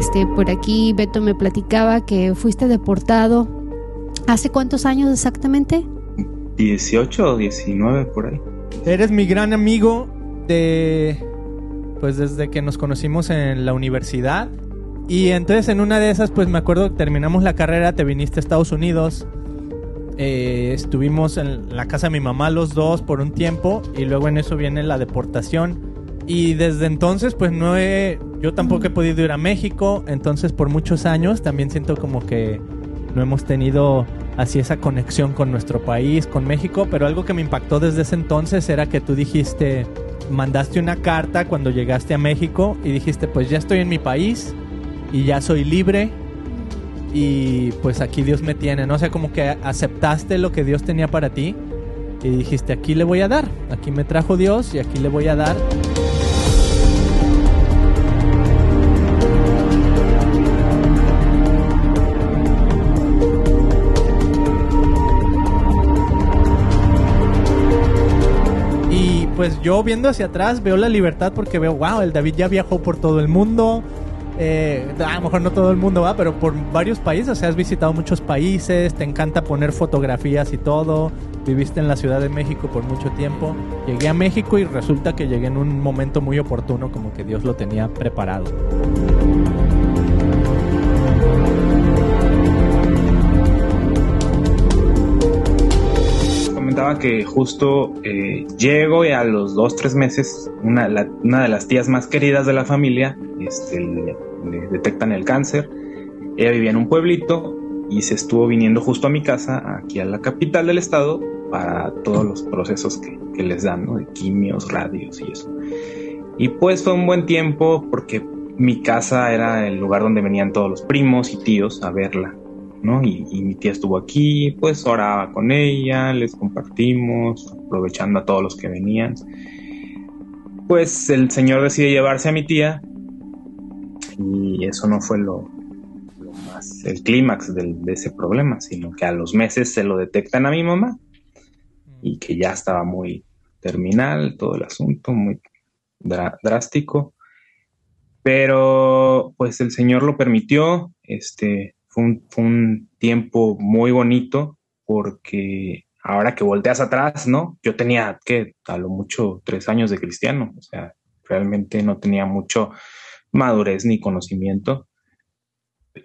Este, por aquí Beto me platicaba que fuiste deportado. ¿Hace cuántos años exactamente? 18 o 19 por ahí. Eres mi gran amigo de pues desde que nos conocimos en la universidad. Y entonces en una de esas, pues me acuerdo que terminamos la carrera, te viniste a Estados Unidos. Eh, estuvimos en la casa de mi mamá los dos por un tiempo y luego en eso viene la deportación. Y desde entonces, pues no he, yo tampoco he podido ir a México, entonces por muchos años también siento como que no hemos tenido así esa conexión con nuestro país, con México, pero algo que me impactó desde ese entonces era que tú dijiste, mandaste una carta cuando llegaste a México y dijiste, pues ya estoy en mi país y ya soy libre y pues aquí Dios me tiene, ¿no? O sea, como que aceptaste lo que Dios tenía para ti y dijiste, aquí le voy a dar, aquí me trajo Dios y aquí le voy a dar. Pues yo viendo hacia atrás veo la libertad porque veo, wow, el David ya viajó por todo el mundo, eh, a lo mejor no todo el mundo va, pero por varios países, o sea, has visitado muchos países, te encanta poner fotografías y todo, viviste en la Ciudad de México por mucho tiempo. Llegué a México y resulta que llegué en un momento muy oportuno, como que Dios lo tenía preparado. Que justo eh, llego y a los dos, tres meses, una, de las tías más queridas de la familia este, le detectan el cáncer. Ella vivía en un pueblito y se estuvo viniendo justo a mi casa, aquí a la capital del estado, para todos los procesos que, que les dan, ¿no? De quimios, radios y eso. Y pues fue un buen tiempo porque mi casa era el lugar donde venían todos los primos y tíos a verla, ¿no? Y, y mi tía estuvo aquí, pues oraba con ella, les compartimos, aprovechando a todos los que venían. Pues el señor decide llevarse a mi tía y eso no fue lo, lo más, el clímax de ese problema, sino que a los meses se lo detectan a mi mamá y que ya estaba muy terminal todo el asunto, muy drástico. Pero pues el Señor lo permitió, este un tiempo muy bonito porque ahora que volteas atrás, ¿no? Yo tenía que a lo mucho tres años de cristiano, o sea, realmente no tenía mucho madurez ni conocimiento.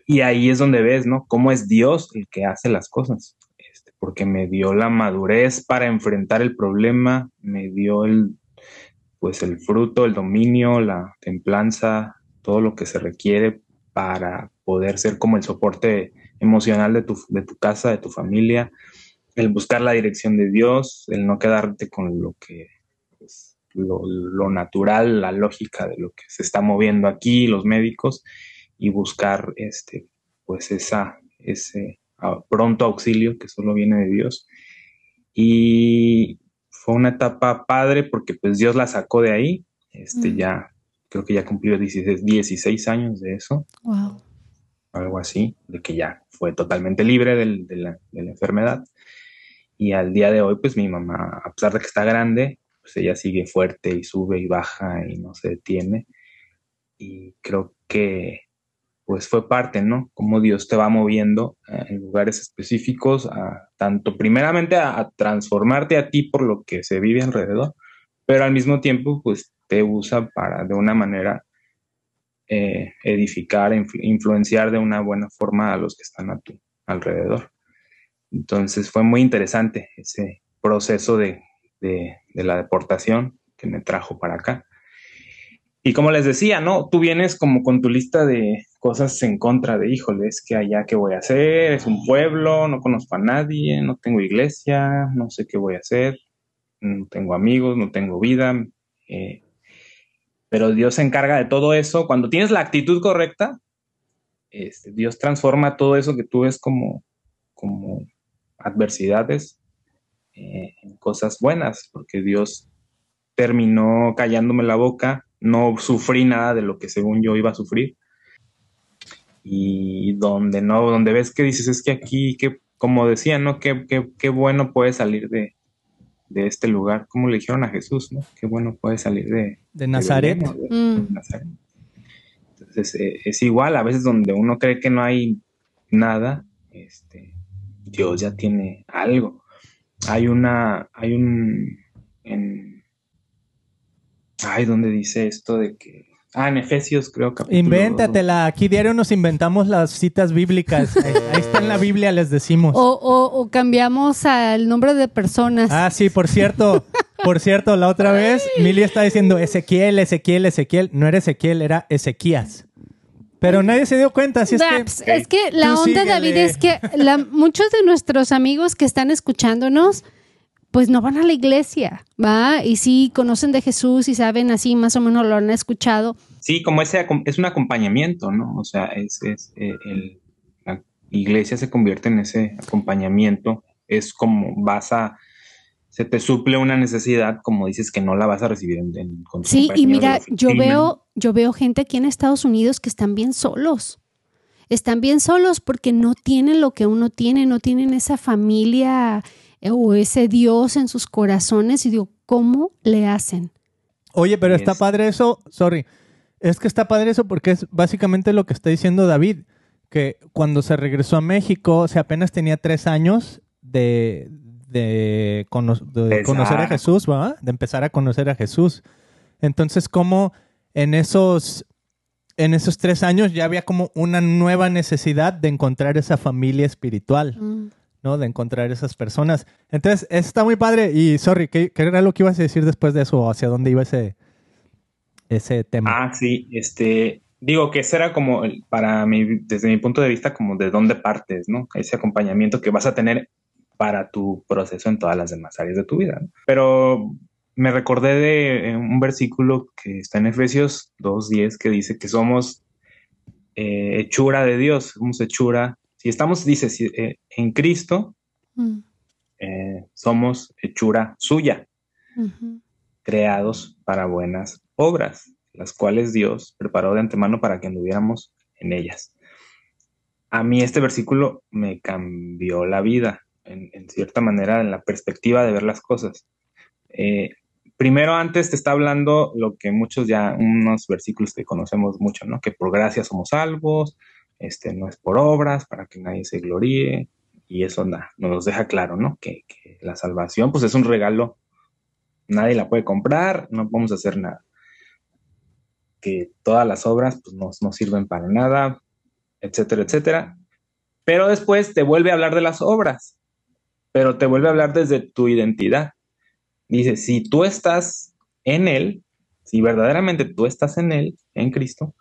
Y ahí es donde ves, ¿no? Cómo es Dios el que hace las cosas. Este, porque me dio la madurez para enfrentar el problema, me dio el, pues el fruto, el dominio, la templanza, todo lo que se requiere para poder ser como el soporte emocional de tu, de tu casa, de tu familia, el buscar la dirección de Dios, el no quedarte con lo que pues, lo, lo natural, la lógica de lo que se está moviendo aquí, los médicos, y buscar este, pues esa, ese pronto auxilio que solo viene de Dios. Y fue una etapa padre porque pues Dios la sacó de ahí, este Mm. ya, creo que ya cumplió 16, 16 años de eso, Wow. algo así, de que ya fue totalmente libre del- de, la, de la enfermedad. Y al día de hoy, pues mi mamá, a pesar de que está grande, pues ella sigue fuerte y sube y baja y no se detiene. Y creo que pues fue parte, ¿no? Cómo Dios te va moviendo eh, en lugares específicos, a, tanto primeramente a, a transformarte a ti por lo que se vive alrededor, pero al mismo tiempo, pues te usa para de una manera eh, edificar, influ- influenciar de una buena forma a los que están a tu alrededor. Entonces fue muy interesante ese proceso de, de- de la deportación que me trajo para acá. Y como les decía, ¿no? Tú vienes como con tu lista de cosas en contra de, híjole, es que allá qué voy a hacer, es un pueblo, no conozco a nadie, no tengo iglesia, no sé qué voy a hacer, no tengo amigos, no tengo vida. eh, pero Dios se encarga de todo eso. Cuando tienes la actitud correcta, este, Dios transforma todo eso que tú ves como, como adversidades eh, en cosas buenas, porque Dios terminó callándome la boca, no sufrí nada de lo que según yo iba a sufrir. Y donde no, donde ves que dices, es que aquí, que, como decía, ¿no? Qué, qué, qué bueno puede salir de, de este lugar, como le dijeron a Jesús, ¿no? Qué bueno puede salir de, De Nazaret. Mm. Entonces, Entonces eh, es igual, a veces donde uno cree que no hay nada, este, Dios ya tiene algo. Hay una, hay un, en, ay, ¿dónde dice esto de que Ah, en Efesios creo que. Invéntatela. Aquí diario nos inventamos las citas bíblicas. Ahí, está en la Biblia, les decimos. O, cambiamos al nombre de personas. Ah, sí, por cierto. por cierto, la otra vez Mili está diciendo Ezequiel, Ezequiel, Ezequiel. No era Ezequiel, era Ezequías. Pero nadie se dio cuenta, así es que... Es que la onda, David, es que muchos de nuestros amigos que están escuchándonos pues no van a la iglesia, ¿va? Y sí conocen de Jesús y saben así, más o menos lo han escuchado. Sí, como ese es un acompañamiento, ¿no? O sea, es, eh, la iglesia se convierte en ese acompañamiento, es como vas a, se te suple una necesidad, como dices, que no la vas a recibir en, en Sí, y mira, yo veo, yo veo gente aquí en Estados Unidos que están bien solos. Están bien solos porque no tienen lo que uno tiene, no tienen esa familia o ese Dios en sus corazones y digo, ¿cómo le hacen? Oye, pero está padre eso, sorry, es que está padre eso porque es básicamente lo que está diciendo David, que cuando se regresó a México, o sea, apenas tenía tres años de, de, conocer a Jesús, ¿verdad? De empezar a conocer a Jesús. Entonces, ¿cómo en esos, en esos tres años ya había como una nueva necesidad de encontrar esa familia espiritual. Mm. De encontrar esas personas. Entonces, está muy padre. Y, sorry, ¿qué, era lo que ibas a decir después de eso? ¿Hacia dónde iba ese, ese tema? Ah, sí, este, digo que ese era como, para mí, desde mi punto de vista, como de dónde partes, ¿no? Ese acompañamiento que vas a tener para tu proceso en todas las demás áreas de tu vida. Pero me recordé de eh, un versículo que está en Efesios 2.10 que dice que somos eh, hechura de Dios, somos hechura si estamos, dice, eh, en Cristo, mm. eh, somos hechura suya, creados para buenas obras, las cuales Dios preparó de antemano para que anduviéramos en ellas. A mí este versículo me cambió la vida, en, cierta manera, en la perspectiva de ver las cosas. Eh, primero, antes te está hablando lo que muchos ya, unos versículos que conocemos mucho, ¿no? Que por gracia somos salvos, este, no es por obras, para que nadie se gloríe, y eso nos deja claro, ¿no? Que, la salvación, pues es un regalo, nadie la puede comprar, no podemos hacer nada. Que todas las obras, pues no, no sirven para nada, etcétera, etcétera. Pero después te vuelve a hablar de las obras, pero te vuelve a hablar desde tu identidad. Dice, si tú estás en Él, si verdaderamente tú estás en Él, en Cristo,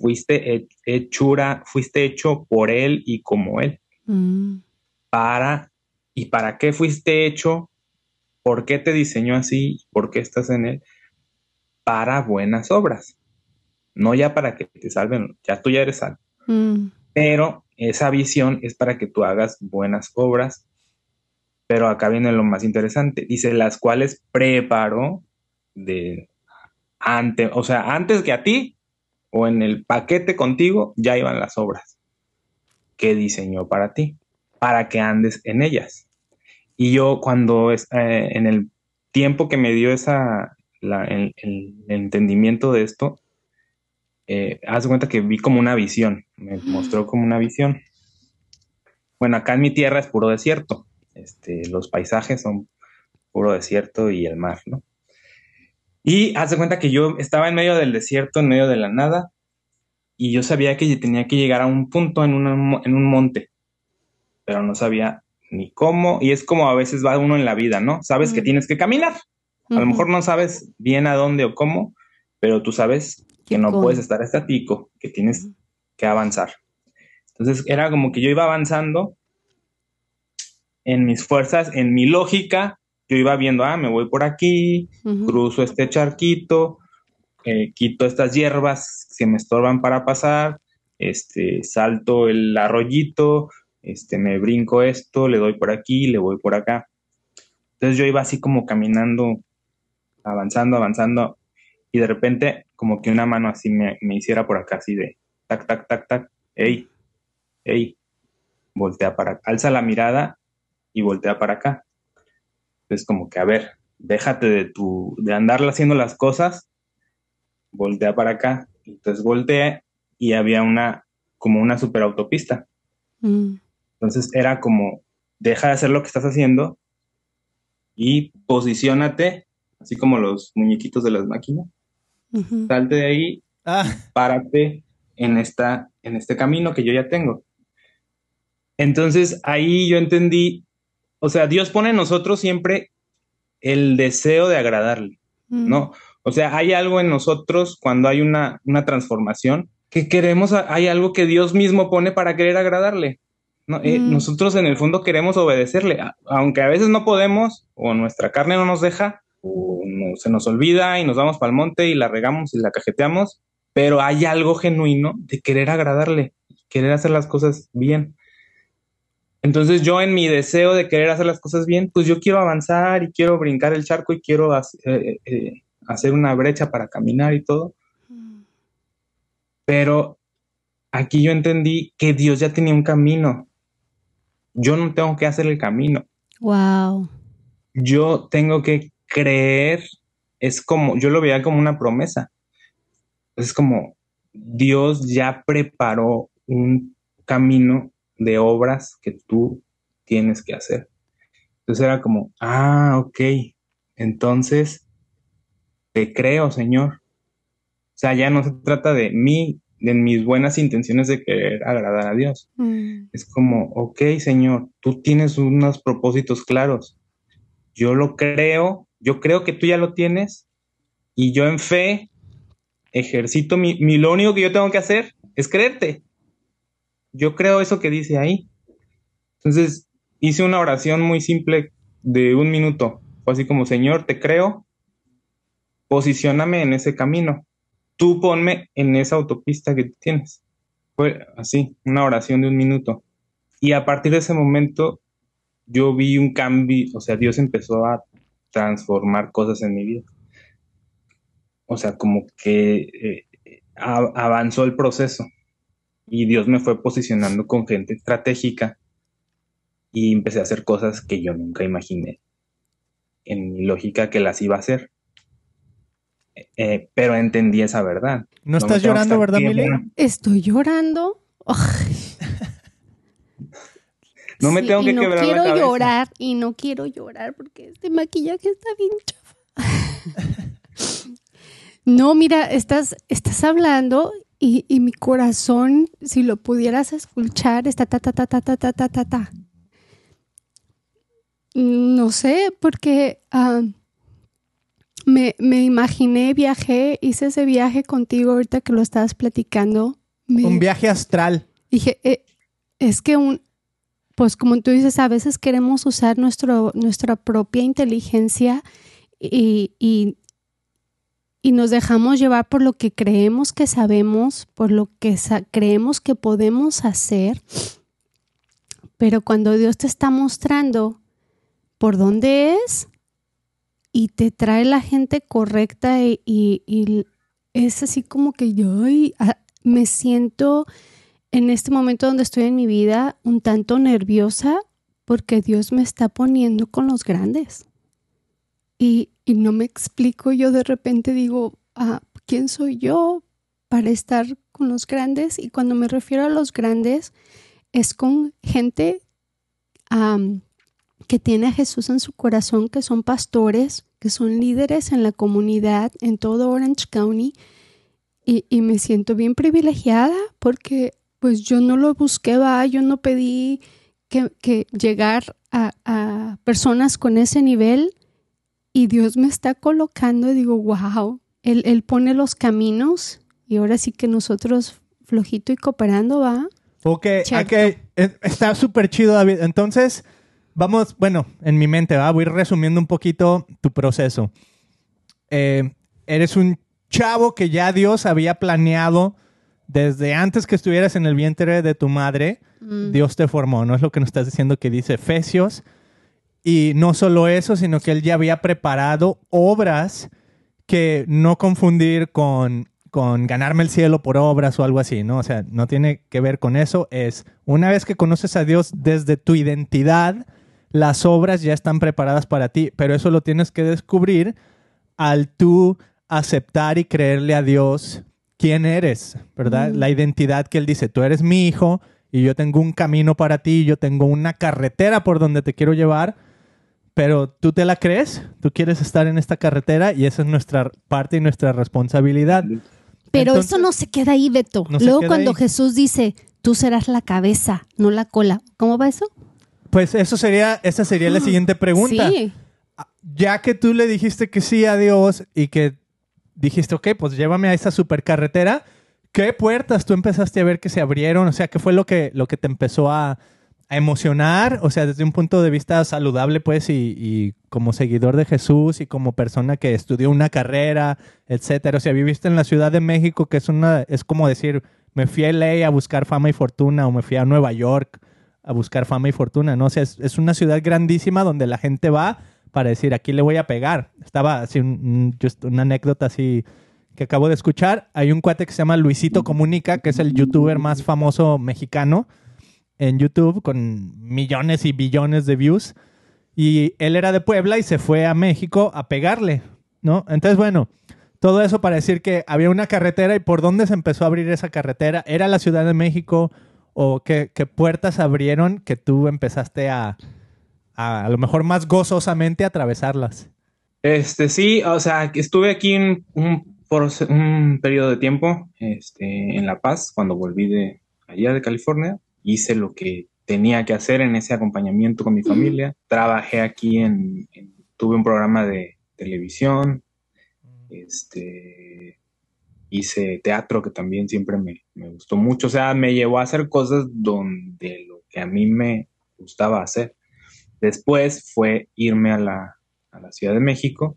fuiste hechura, fuiste hecho por Él y como Él. Mm. Para, ¿y para qué fuiste hecho? ¿Por qué te diseñó así? ¿Por qué estás en Él? Para buenas obras. No ya para que te salven, ya tú ya eres salvo. Mm. Pero esa visión es para que tú hagas buenas obras. Pero acá viene lo más interesante. Dice, las cuales preparó de antes, o sea, antes que a ti, o en el paquete contigo ya iban las obras que diseñó para ti, para que andes en ellas. Y yo cuando eh, en el tiempo que me dio esa, el, entendimiento de esto, eh, haz cuenta que vi como una visión, me mostró como una visión. Bueno, acá en mi tierra es puro desierto, este, los paisajes son puro desierto y el mar, ¿no? Y haz de cuenta que yo estaba en medio del desierto, en medio de la nada, y yo sabía que tenía que llegar a un punto en, en un monte, pero no sabía ni cómo, y es como a veces va uno en la vida, ¿no? Sabes que tienes que caminar. A lo mejor no sabes bien a dónde o cómo, pero tú sabes que no puedes estar estático, que tienes que avanzar. Entonces era como que yo iba avanzando en mis fuerzas, en mi lógica, yo iba viendo, ah, me voy por aquí, cruzo este charquito, eh, quito estas hierbas que me estorban para pasar, este, salto el arroyito, este, me brinco esto, le doy por aquí, le voy por acá. Entonces yo iba así como caminando, avanzando, avanzando, y de repente como que una mano así me, me hiciera por acá, así de tac, tac, tac, tac, ey, ey, voltea para acá, alza la mirada y voltea para acá. Es como que, a ver, déjate de tu, de andar haciendo las cosas, voltea para acá. Entonces volteé y había una, como una superautopista. Mm. Entonces era como, deja de hacer lo que estás haciendo y posicionate, así como los muñequitos de las máquinas. Salte de ahí, ah. párate en, esta, en este camino que yo ya tengo. Entonces ahí yo entendí, o sea, Dios pone en nosotros siempre el deseo de agradarle, ¿no? O sea, hay algo en nosotros cuando hay una, una transformación que queremos, hay algo que Dios mismo pone para querer agradarle. Eh, nosotros en el fondo queremos obedecerle, aunque a veces no podemos o nuestra carne no nos deja o se nos olvida y nos vamos para el monte y la regamos y la cajeteamos, pero hay algo genuino de querer agradarle, querer hacer las cosas bien. Entonces yo en mi deseo de querer hacer las cosas bien, pues yo quiero avanzar y quiero brincar el charco y quiero eh, eh, hacer una brecha para caminar y todo. Pero aquí yo entendí que Dios ya tenía un camino. Yo no tengo que hacer el camino. Wow. Yo tengo que creer. Es como, yo lo veía como una promesa. Es como Dios ya preparó un camino de obras que tú tienes que hacer. Entonces era como, ah, ok, entonces te creo, Señor. O sea, ya no se trata de mí, de mis buenas intenciones de querer agradar a Dios. Mm. Es como, ok, Señor, tú tienes unos propósitos claros. Yo lo creo, yo creo que tú ya lo tienes y yo en fe ejercito mi, mi lo único que yo tengo que hacer es creerte. Yo creo eso que dice ahí. Entonces, hice una oración muy simple de un minuto. Fue así como, Señor, te creo, posicioname en ese camino. Tú ponme en esa autopista que tienes. Fue así, una oración de un minuto. Y a partir de ese momento yo vi un cambio, o sea, Dios empezó a transformar cosas en mi vida. O sea, como que eh, avanzó el proceso y Dios me fue posicionando con gente estratégica y empecé a hacer cosas que yo nunca imaginé en mi lógica que las iba a hacer. Eh, pero entendí esa verdad. ¿No, estás llorando, verdad, Mili? Estoy llorando. no me tengo que no quebrar quiero llorar y no quiero llorar porque este maquillaje está bien chafa. no, mira, estás, estás hablando y, y, mi corazón, si lo pudieras escuchar, está ta ta ta ta ta ta ta ta ta. No sé, porque ah, me, me, imaginé, viajé, hice ese viaje contigo ahorita que lo estabas platicando. un viaje astral. Dije, eh, es que un, pues como tú dices, a veces queremos usar nuestro, nuestra propia inteligencia y, y, y, nos dejamos llevar por lo que creemos que sabemos, por lo que creemos que podemos hacer. Pero cuando Dios te está mostrando por dónde es, y te trae la gente correcta y, es así como que yo me siento en este momento donde estoy en mi vida un tanto nerviosa porque Dios me está poniendo con los grandes. Y, no me explico, yo de repente digo, ah, ¿quién soy yo para estar con los grandes? Y cuando me refiero a los grandes, es con gente que tiene a Jesús en su corazón, que son pastores, que son líderes en la comunidad, en todo Orange County, y, me siento bien privilegiada porque pues yo no lo busqué, va, yo no pedí que, llegar a, personas con ese nivel y Dios me está colocando y digo, wow, él, él pone los caminos y ahora sí que nosotros flojito y cooperando, va. Ok, ok, e, está súper chido, David. Entonces, Vamos, bueno, en mi mente, ¿va? voy resumiendo un poquito tu proceso. Eh, eres un chavo que ya Dios había planeado desde antes que estuvieras en el vientre de tu madre. Mm. Dios te formó, ¿no? Es lo que nos estás diciendo que dice Efesios. Y no solo eso, sino que Él ya había preparado obras que no confundir con, con ganarme el cielo por obras o algo así, ¿no? O sea, no tiene que ver con eso. Es una vez que conoces a Dios desde tu identidad, las obras ya están preparadas para ti, pero eso lo tienes que descubrir al tú aceptar y creerle a Dios quién eres, ¿verdad? La identidad que Él dice, tú eres mi hijo y yo tengo un camino para ti, yo tengo una carretera por donde te quiero llevar, pero tú te la crees, tú quieres estar en esta carretera y esa es nuestra parte y nuestra responsabilidad. Pero eso no se queda ahí, Beto. Luego cuando Jesús dice, tú serás la cabeza, no la cola, ¿cómo va eso? Pues eso sería, esa sería la ah, siguiente pregunta. Sí. Ya que tú le dijiste que sí a Dios y que dijiste, ok, pues llévame a esa supercarretera, ¿qué puertas tú empezaste a ver que se abrieron? O sea, ¿qué fue lo que, lo que te empezó a, emocionar? O sea, desde un punto de vista saludable, pues, y, como seguidor de Jesús y como persona que estudió una carrera, etcétera. O sea, viviste en la Ciudad de México, que es una, es como decir, me fui a LA a buscar fama y fortuna, o me fui a Nueva York a buscar fama y fortuna, ¿no? O sea, es, una ciudad grandísima donde la gente va para decir, aquí le voy a pegar. Estaba así, una anécdota así que acabo de escuchar. Hay un cuate que se llama Luisito Comunica, que es el youtuber más famoso mexicano en YouTube, con millones y billones de views. Y él era de Puebla y se fue a México a pegarle, ¿no? Entonces, bueno, todo eso para decir que había una carretera y por dónde se empezó a abrir esa carretera. ¿Era la Ciudad de México o qué, puertas abrieron que tú empezaste a, a, lo mejor más gozosamente atravesarlas? Este, sí, o sea, estuve aquí un un periodo de tiempo este, en La Paz, cuando volví de allá de California, hice lo que tenía que hacer en ese acompañamiento con mi familia. Trabajé aquí en, tuve un programa de televisión, este, hice teatro que también siempre me, me, gustó mucho, o sea, me llevó a hacer cosas donde lo que a mí me gustaba hacer. Después fue irme a la, a la Ciudad de México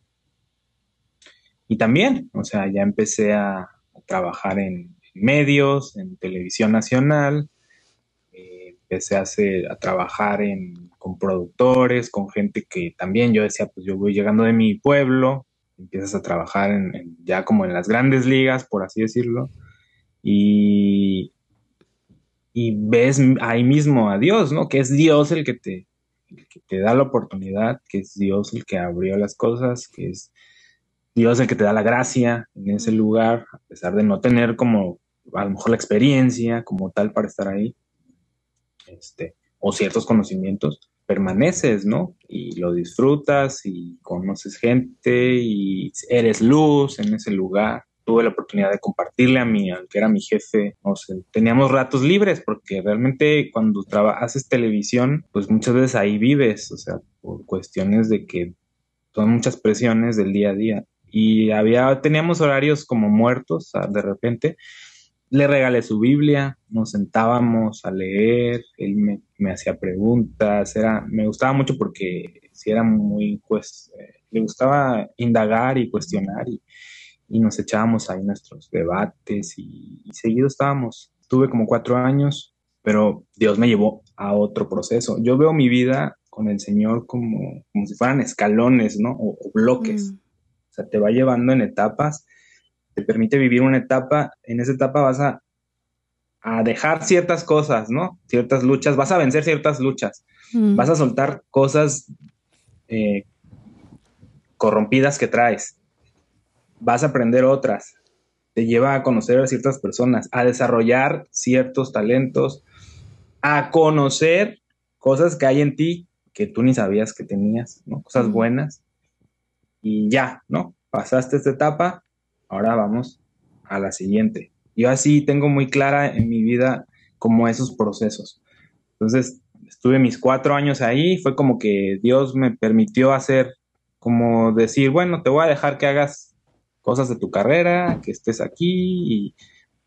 y también, o sea, ya empecé a, trabajar en, medios, en televisión nacional, empecé a, hacer, a trabajar en, con productores, con gente que también yo decía, pues yo voy llegando de mi pueblo, empiezas a trabajar en, ya como en las grandes ligas, por así decirlo, y, y ves ahí mismo a Dios, ¿no? Que es Dios el que te, el que te da la oportunidad, que es Dios el que abrió las cosas, que es Dios el que te da la gracia en ese lugar, a pesar de no tener como a lo mejor la experiencia como tal para estar ahí, este, o ciertos conocimientos, permaneces, ¿no? Y lo disfrutas y conoces gente y eres luz en ese lugar. Tuve la oportunidad de compartirle a mí, al que era mi jefe, no sé, teníamos ratos libres porque realmente cuando haces televisión, pues muchas veces ahí vives, o sea, por cuestiones de que son muchas presiones del día a día y había, teníamos horarios como muertos de repente. Le regalé su Biblia, nos sentábamos a leer, él me, me hacía preguntas, era, me gustaba mucho porque si era muy, pues, eh, le gustaba indagar y cuestionar y, y nos echábamos ahí nuestros debates y, y, seguido estábamos. Tuve como cuatro años, pero Dios me llevó a otro proceso. Yo veo mi vida con el Señor como, como si fueran escalones, ¿no? O, bloques. Mm. O sea, te va llevando en etapas, te permite vivir una etapa, en esa etapa vas a, dejar ciertas cosas, ¿no? Ciertas luchas, vas a vencer ciertas luchas, mm. vas a soltar cosas eh, corrompidas que traes, vas a aprender otras, te lleva a conocer a ciertas personas, a desarrollar ciertos talentos, a conocer cosas que hay en ti que tú ni sabías que tenías, ¿no? Cosas mm. buenas y ya, ¿no? Pasaste esta etapa, ahora vamos a la siguiente. Yo así tengo muy clara en mi vida como esos procesos. Entonces, estuve mis cuatro años ahí, fue como que Dios me permitió hacer, como decir, bueno, te voy a dejar que hagas cosas de tu carrera, que estés aquí,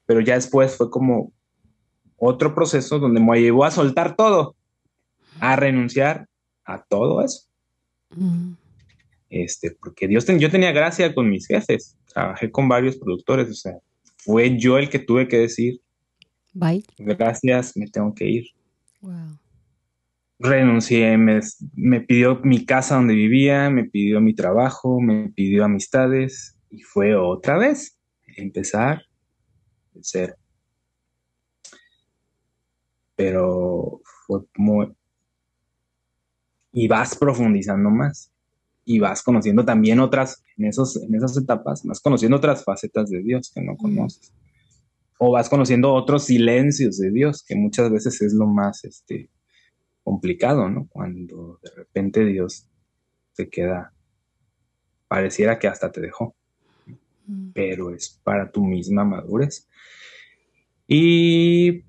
pero ya después fue como otro proceso donde me llevó a soltar todo, a renunciar a todo eso. Mm. Este, porque Dios yo tenía gracia con mis jefes, trabajé con varios productores, o sea, fue yo el que tuve que decir, bye, gracias, me tengo que ir. Renuncié, me, me pidió mi casa donde vivía, me pidió mi trabajo, me pidió amistades y fue otra vez empezar de cero. Pero fue muy... Y vas profundizando más y vas conociendo también otras, en, esos, en esas etapas, vas conociendo otras facetas de Dios que no conoces. o vas conociendo otros silencios de Dios, que muchas veces es lo más este, complicado, ¿no? Cuando de repente Dios te queda, pareciera que hasta te dejó, pero es para tu misma madurez. Y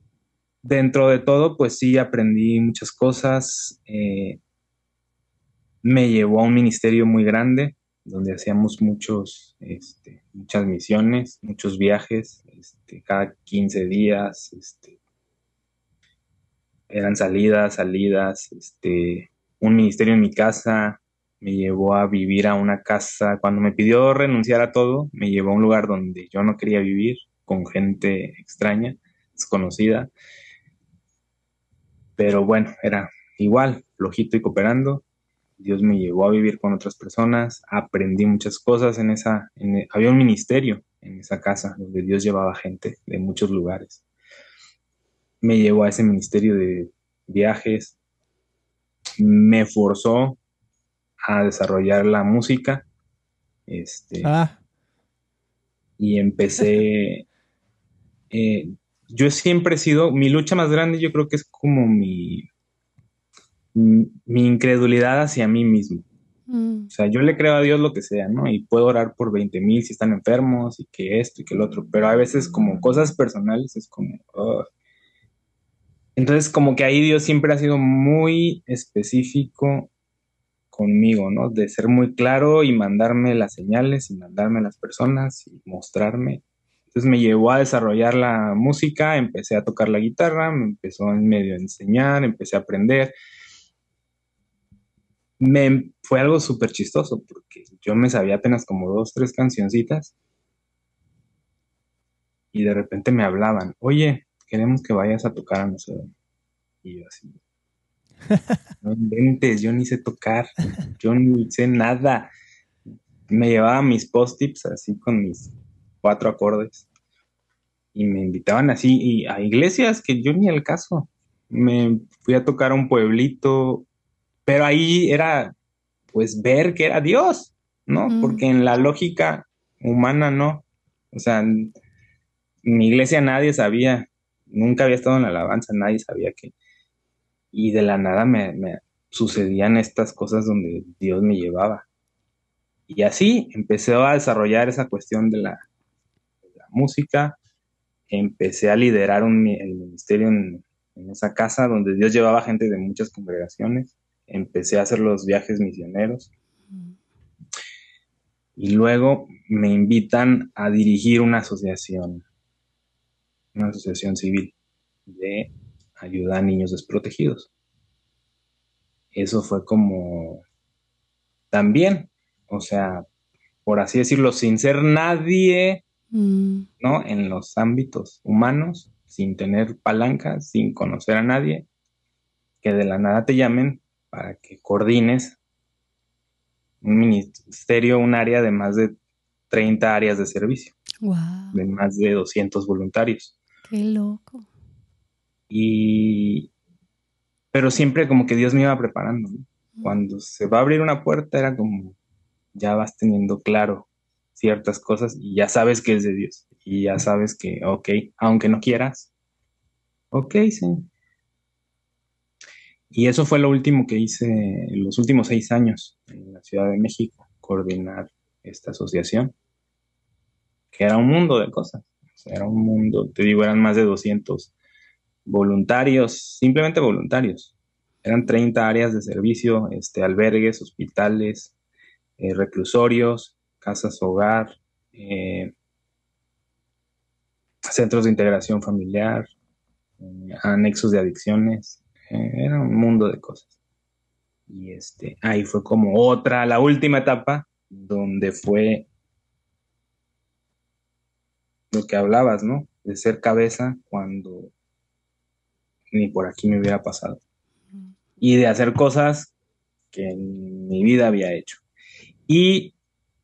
dentro de todo, pues sí, aprendí muchas cosas. Eh, me llevó a un ministerio muy grande, donde hacíamos muchos, este, muchas misiones, muchos viajes, este, cada 15 días, este, eran salidas, salidas, este, un ministerio en mi casa me llevó a vivir a una casa, cuando me pidió renunciar a todo, me llevó a un lugar donde yo no quería vivir, con gente extraña, desconocida, pero bueno, era igual, flojito y cooperando, Dios me llevó a vivir con otras personas, aprendí muchas cosas en esa, había un ministerio en esa casa donde Dios llevaba gente de muchos lugares. Me llevó a ese ministerio de viajes, me forzó a desarrollar la música. Este, ah. Y empecé. Eh, yo siempre he sido. Mi lucha más grande, yo creo que es como mi mi incredulidad hacia mí mismo. Mm. O sea, yo le creo a Dios lo que sea, ¿no? Y puedo orar por 20 mil si están enfermos y que esto y que el otro, pero a veces como cosas personales es como... Entonces como que ahí Dios siempre ha sido muy específico conmigo, ¿no? De ser muy claro y mandarme las señales y mandarme las personas y mostrarme. Entonces me llevó a desarrollar la música, empecé a tocar la guitarra, me empezó en medio a enseñar, empecé a aprender me fue algo súper chistoso porque yo me sabía apenas como dos, tres cancioncitas y de repente me hablaban, oye, queremos que vayas a tocar a nosotros. Y yo así, no inventes, yo ni sé tocar, yo ni sé nada. Me llevaba mis post-tips así con mis cuatro acordes y me invitaban así y a iglesias que yo ni al caso. Me fui a tocar a un pueblito pero ahí era, pues, ver que era Dios, ¿no? Porque en la lógica humana no. O sea, en mi iglesia nadie sabía, nunca había estado en la alabanza, nadie sabía que. Y de la nada me, sucedían estas cosas donde Dios me llevaba. Y así empecé a desarrollar esa cuestión de la, música, empecé a liderar un, el ministerio en, esa casa donde Dios llevaba gente de muchas congregaciones empecé a hacer los viajes misioneros. Y luego me invitan a dirigir una asociación, una asociación civil de ayuda a niños desprotegidos. Eso fue como también, o sea, por así decirlo, sin ser nadie, mm. ¿no? En los ámbitos humanos, sin tener palancas, sin conocer a nadie, que de la nada te llamen para que coordines un ministerio, un área de más de 30 áreas de servicio. Wow. De más de 200 voluntarios. Qué loco. Y. Pero siempre como que Dios me iba preparando. Cuando se va a abrir una puerta, era como. Ya vas teniendo claro ciertas cosas y ya sabes que es de Dios. Y ya sabes que, ok, aunque no quieras, ok, sí, y eso fue lo último que hice en los últimos seis años en la Ciudad de México, coordinar esta asociación, que era un mundo de cosas. era un mundo, te digo, eran más de 200 voluntarios, simplemente voluntarios. Eran 30 áreas de servicio, este, albergues, hospitales, eh, reclusorios, casas hogar, eh, centros de integración familiar, eh, anexos de adicciones, era un mundo de cosas. Y este, ahí fue como otra, la última etapa, donde fue lo que hablabas, ¿no? De ser cabeza cuando ni por aquí me hubiera pasado. Y de hacer cosas que en mi vida había hecho. Y,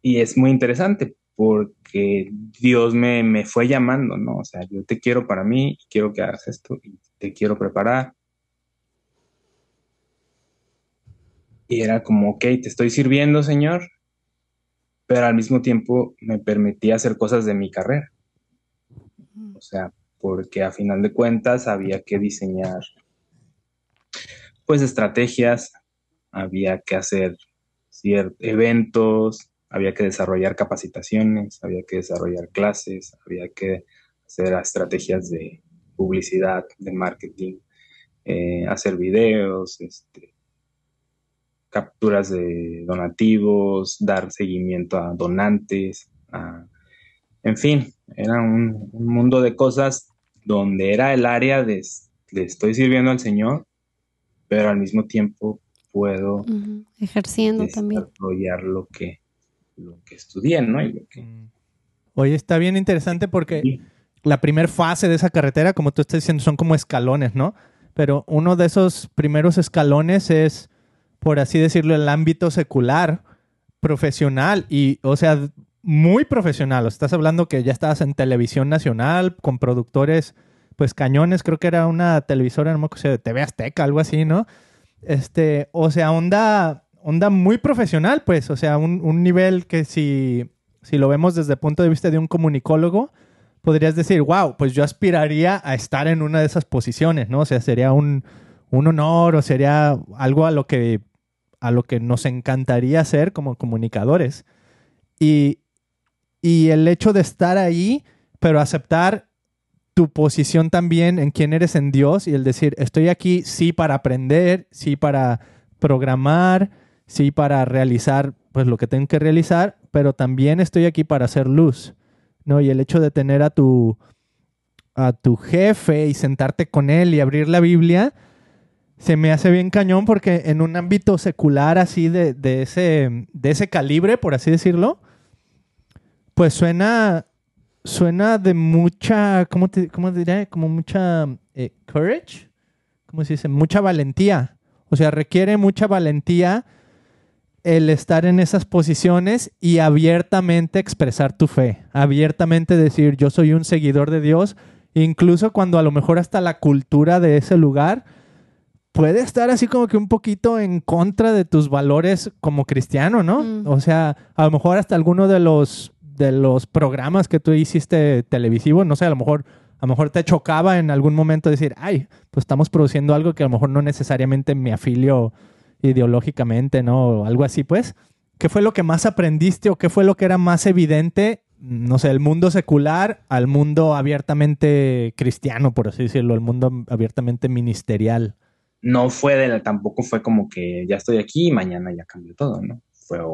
y es muy interesante porque Dios me, me, fue llamando, ¿no? O sea, yo te quiero para mí, quiero que hagas esto, y te quiero preparar, Y era como, ok, te estoy sirviendo, Señor, pero al mismo tiempo me permitía hacer cosas de mi carrera. O sea, porque a final de cuentas había que diseñar pues estrategias, había que hacer ciertos eventos, había que desarrollar capacitaciones, había que desarrollar clases, había que hacer estrategias de publicidad, de marketing, eh, hacer videos, este, capturas de donativos, dar seguimiento a donantes, en fin, era un, mundo de cosas donde era el área de, le estoy sirviendo al Señor, pero al mismo tiempo puedo ejerciendo también desarrollar lo que lo que estudié, ¿no? Mm. Oye, está bien interesante porque la primera fase de esa carretera, como tú estás diciendo, son como escalones, ¿no? Pero uno de esos primeros escalones es, por así decirlo, el ámbito secular, profesional y, o sea, muy profesional. estás hablando que ya estabas en televisión nacional con productores, pues cañones. Creo que era una televisora, no me acuerdo, de TV Azteca, algo así, ¿no? Este, o sea, onda, onda muy profesional, pues. O sea, un, nivel que si, si lo vemos desde el punto de vista de un comunicólogo, podrías decir, wow, pues yo aspiraría a estar en una de esas posiciones, ¿no? O sea, sería un, un honor o sería algo a lo que a lo que nos encantaría hacer como comunicadores. Y, y el hecho de estar ahí, pero aceptar tu posición también en quién eres en Dios y el decir, estoy aquí sí para aprender, sí para programar, sí para realizar pues lo que tengo que realizar, pero también estoy aquí para hacer luz, ¿no? Y el hecho de tener a tu a tu jefe y sentarte con él y abrir la Biblia, se me hace bien cañón porque en un ámbito secular así de, de, ese, de ese calibre, por así decirlo, pues suena, suena de mucha, ¿cómo, te, cómo diría? Como mucha eh, courage, ¿cómo se dice? Mucha valentía. O sea, requiere mucha valentía el estar en esas posiciones y abiertamente expresar tu fe, abiertamente decir yo soy un seguidor de Dios, incluso cuando a lo mejor hasta la cultura de ese lugar puede estar así como que un poquito en contra de tus valores como cristiano, ¿no? Mm. O sea, a lo mejor hasta alguno de los de los programas que tú hiciste televisivos, no sé, a lo mejor a lo mejor te chocaba en algún momento decir, ay, pues estamos produciendo algo que a lo mejor no necesariamente me afilio ideológicamente, ¿no? O algo así, pues. ¿Qué fue lo que más aprendiste o qué fue lo que era más evidente, no sé, el mundo secular al mundo abiertamente cristiano, por así decirlo, el mundo abiertamente ministerial? No fue de la, tampoco fue como que ya estoy aquí y mañana ya cambió todo, ¿no?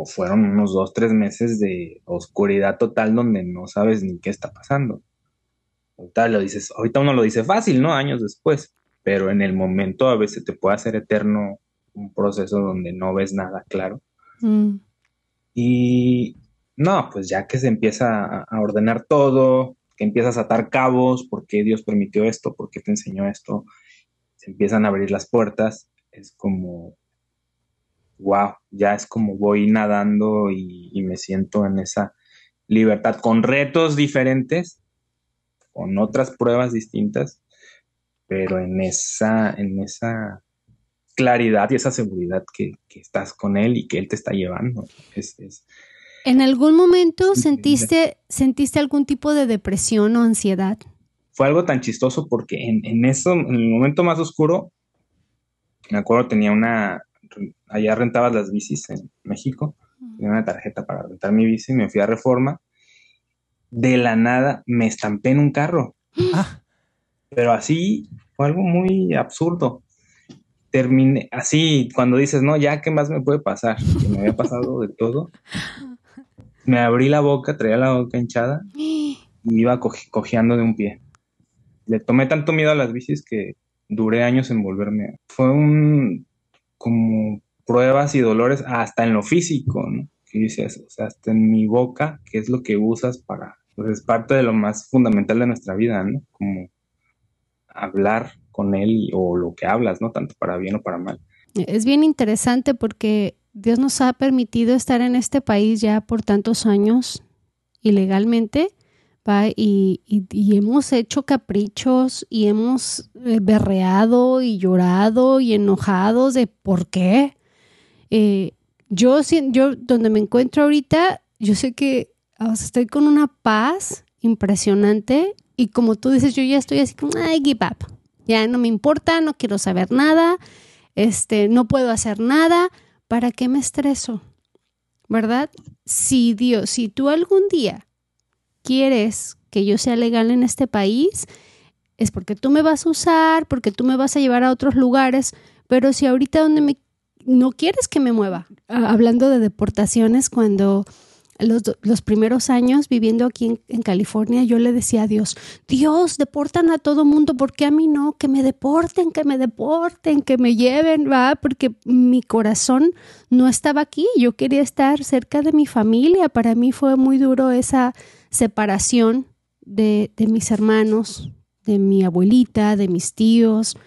fueron unos dos, tres meses de oscuridad total donde no sabes ni qué está pasando. Ahorita lo dices, ahorita uno lo dice fácil, ¿no? Años después, pero en el momento a veces te puede hacer eterno un proceso donde no ves nada claro. Mm. Y no, pues ya que se empieza a, ordenar todo, que empiezas a atar cabos, por qué Dios permitió esto, por qué te enseñó esto, se empiezan a abrir las puertas, es como wow, ya es como voy nadando y, me siento en esa libertad con retos diferentes, con otras pruebas distintas, pero en esa, en esa claridad y esa seguridad que, estás con él y que él te está llevando. ¿En algún momento sentiste, sentiste algún tipo de depresión o ansiedad? Fue algo tan chistoso porque en, en eso, en el momento más oscuro, me acuerdo tenía una, allá rentabas las bicis en México, tenía una tarjeta para rentar mi bici, me fui a Reforma, de la nada me estampé en un carro. Ah. Pero así fue algo muy absurdo. Terminé así, cuando dices, no, ya, ¿qué más me puede pasar? Que me había pasado de todo. Me abrí la boca, traía la boca hinchada y iba cojeando de un pie. Le tomé tanto miedo a las bicis que duré años en volverme. Fue un como pruebas y dolores hasta en lo físico, ¿no? Que dices, o sea, hasta en mi boca, que es lo que usas para, pues es parte de lo más fundamental de nuestra vida, ¿no? Como hablar con él o lo que hablas, ¿no? Tanto para bien o para mal. Es bien interesante porque Dios nos ha permitido estar en este país ya por tantos años ilegalmente y, hemos hecho caprichos y hemos eh, berreado y llorado y enojados de por qué. Eh, yo, yo, donde me encuentro ahorita, yo sé que estoy con una paz impresionante y como tú dices, yo ya estoy así como, ay, give up. Ya no me importa, no quiero saber nada, este, no puedo hacer nada, ¿para qué me estreso? ¿Verdad? Si Dios, si tú algún día quieres que yo sea legal en este país, es porque tú me vas a usar, porque tú me vas a llevar a otros lugares, pero si ahorita donde me no quieres que me mueva. Hablando de deportaciones, cuando los, primeros años viviendo aquí en, California, yo le decía a Dios, Dios, deportan a todo mundo, ¿por qué a mí no? Que me deporten, que me deporten, que me lleven, va, porque mi corazón no estaba aquí, yo quería estar cerca de mi familia, para mí fue muy duro esa separación de, de mis hermanos, de mi abuelita, de mis tíos,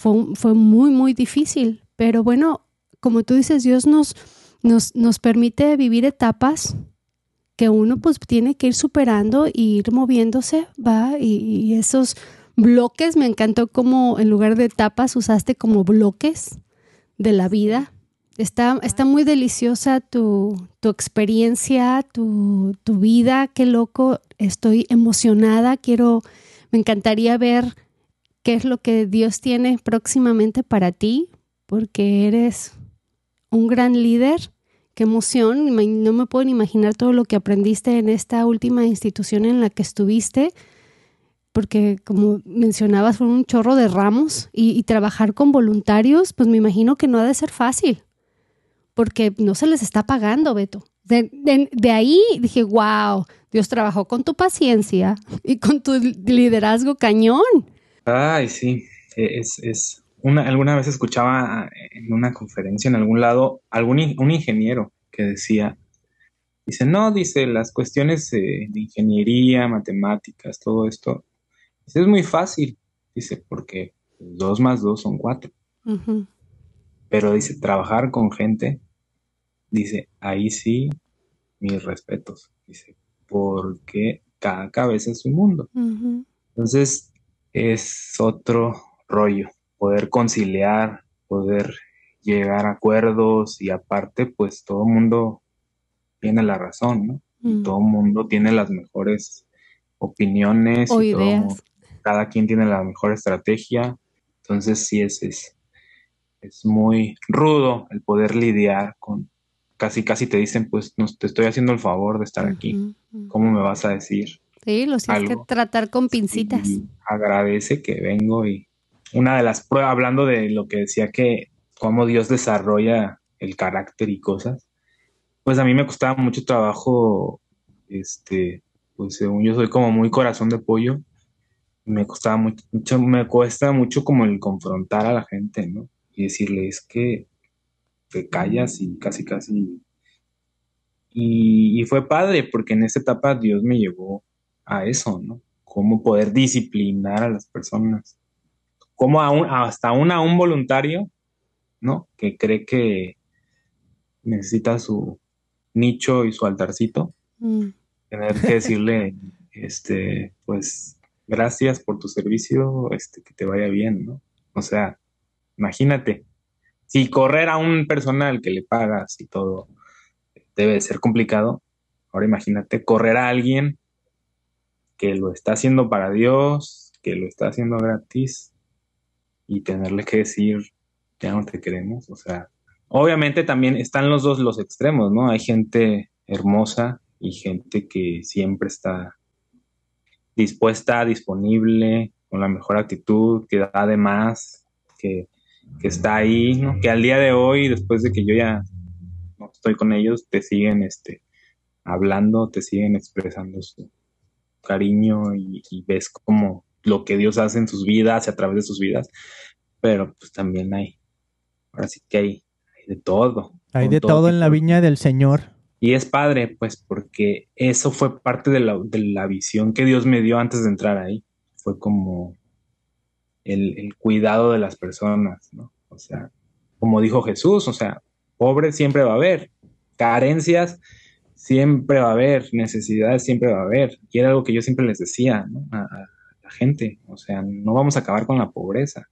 fue, muy, muy difícil, pero bueno, como tú dices, Dios nos, nos, nos permite vivir etapas que uno pues tiene que ir superando e ir moviéndose, va, y, esos bloques, me encantó como en lugar de etapas usaste como bloques de la vida. Está, está muy deliciosa tu, tu experiencia, tu, tu, vida, qué loco, estoy emocionada, quiero, me encantaría ver qué es lo que Dios tiene próximamente para ti, porque eres un gran líder. Qué emoción. No me puedo imaginar todo lo que aprendiste en esta última institución en la que estuviste, porque como mencionabas, fue un chorro de ramos y, trabajar con voluntarios, pues me imagino que no ha de ser fácil, porque no se les está pagando, Beto. De, ahí dije, wow, Dios trabajó con tu paciencia y con tu liderazgo cañón. Ay, sí, es, es, alguna vez escuchaba en una conferencia en algún lado algún un ingeniero que decía, dice, no, dice, las cuestiones de ingeniería, matemáticas, todo esto, es muy fácil, dice, porque dos más dos son cuatro. Pero dice, trabajar con gente, dice, ahí sí, mis respetos, dice, porque cada cabeza es un mundo. Entonces, es otro rollo poder conciliar, poder llegar a acuerdos y aparte pues todo el mundo tiene la razón, ¿no? Mm. Todo el mundo tiene las mejores opiniones o ideas. cada quien tiene la mejor estrategia. Entonces sí es, es, es muy rudo el poder lidiar con, casi casi te dicen, pues no, te estoy haciendo el favor de estar aquí. ¿Cómo me vas a decir? Sí, lo tienes que tratar con pincitas. agradece que vengo y una de las pruebas, hablando de lo que decía que cómo Dios desarrolla el carácter y cosas, pues a mí me costaba mucho trabajo, este, pues según yo soy como muy corazón de pollo, me costaba mucho, me cuesta mucho como el confrontar a la gente, ¿no? Y decirle, es que te callas y casi, casi... Y, y fue padre porque en esa etapa Dios me llevó a eso, ¿no? Cómo poder disciplinar a las personas como hasta aún a un voluntario, ¿no? Que cree que necesita su nicho y su altarcito, mm. tener que decirle, este, pues, gracias por tu servicio, este, que te vaya bien, ¿no? O sea, imagínate, si correr a un personal que le pagas y todo debe ser complicado, ahora imagínate correr a alguien que lo está haciendo para Dios, que lo está haciendo gratis, y tenerle que decir, ya no te queremos, o sea, obviamente también están los dos los extremos, ¿no? Hay gente hermosa y gente que siempre está dispuesta, disponible, con la mejor actitud, que da de más, que, que está ahí, ¿no? Que al día de hoy, después de que yo ya no estoy con ellos, te siguen este, hablando, te siguen expresando su cariño y, y ves como lo que Dios hace en sus vidas y a través de sus vidas, pero pues también hay, ahora sí que hay, de todo. Hay de todo, en la viña del Señor. Y es padre, pues, porque eso fue parte de la, de la visión que Dios me dio antes de entrar ahí. Fue como el, el cuidado de las personas, ¿no? O sea, como dijo Jesús, o sea, pobre siempre va a haber, carencias siempre va a haber, necesidades siempre va a haber. Y era algo que yo siempre les decía, ¿no? a, gente. O sea, no vamos a acabar con la pobreza.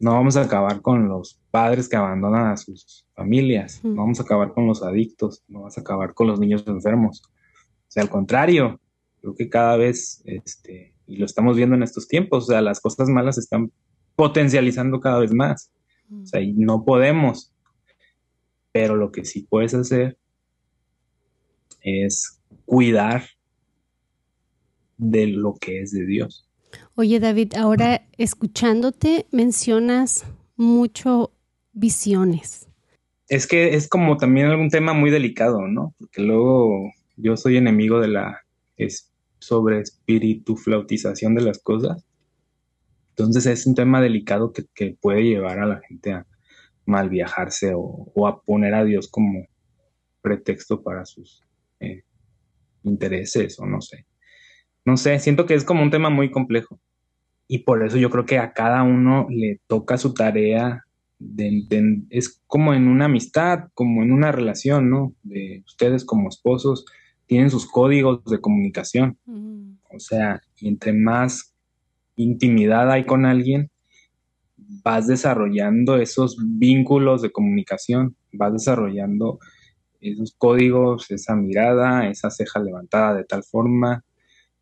No vamos a acabar con los padres que abandonan a sus familias. No vamos a acabar con los adictos. No vamos a acabar con los niños enfermos. O sea, al contrario, Creo que cada vez, este, y lo estamos viendo en estos tiempos, o sea, las cosas malas están potencializando cada vez más. O sea, y no podemos. Pero lo que sí puedes hacer es cuidar de lo que es de Dios. Oye, David, ahora escuchándote mencionas mucho visiones. Es que es como también algún tema muy delicado, ¿no? Porque luego yo soy enemigo de la es sobre espíritu flautización de las cosas. Entonces es un tema delicado que, puede llevar a la gente a mal viajarse o, a poner a Dios como pretexto para sus eh, intereses o no sé. No sé, siento que es como un tema muy complejo. Y por eso yo creo que a cada uno le toca su tarea es como en una amistad, como en una relación, ¿no? De ustedes como esposos tienen sus códigos de comunicación. O sea, y entre más intimidad hay con alguien, vas desarrollando esos vínculos de comunicación, vas desarrollando esos códigos, esa mirada, esa ceja levantada de tal forma,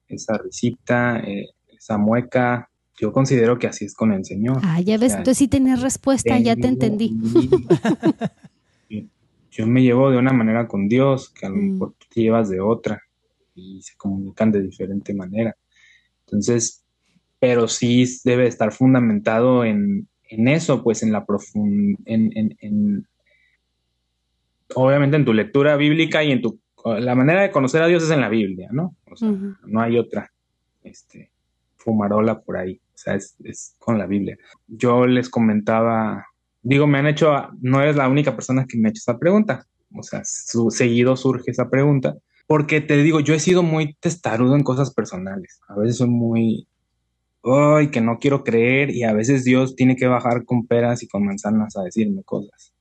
esa risita, eh, esa mueca, yo considero que así es con el Señor. Ah, ya ves, tú sí tienes respuesta, ya te entendí. yo, me llevo de una manera con Dios, que a lo mm. mejor tú te llevas de otra, y se comunican de diferente manera. Entonces, pero sí debe estar fundamentado en, eso, pues en la profund en, obviamente en tu lectura bíblica y en tu la manera de conocer a Dios es en la Biblia, ¿no? O sea, no hay otra este fumarola por ahí o sea, es, con la Biblia. Yo les comentaba, digo, me han hecho, no eres la única persona que me ha hecho esa pregunta, o sea, su, seguido surge esa pregunta, porque te digo, yo he sido muy testarudo en cosas personales, a veces soy muy, ay, que no quiero creer y a veces Dios tiene que bajar con peras y con manzanas a decirme cosas.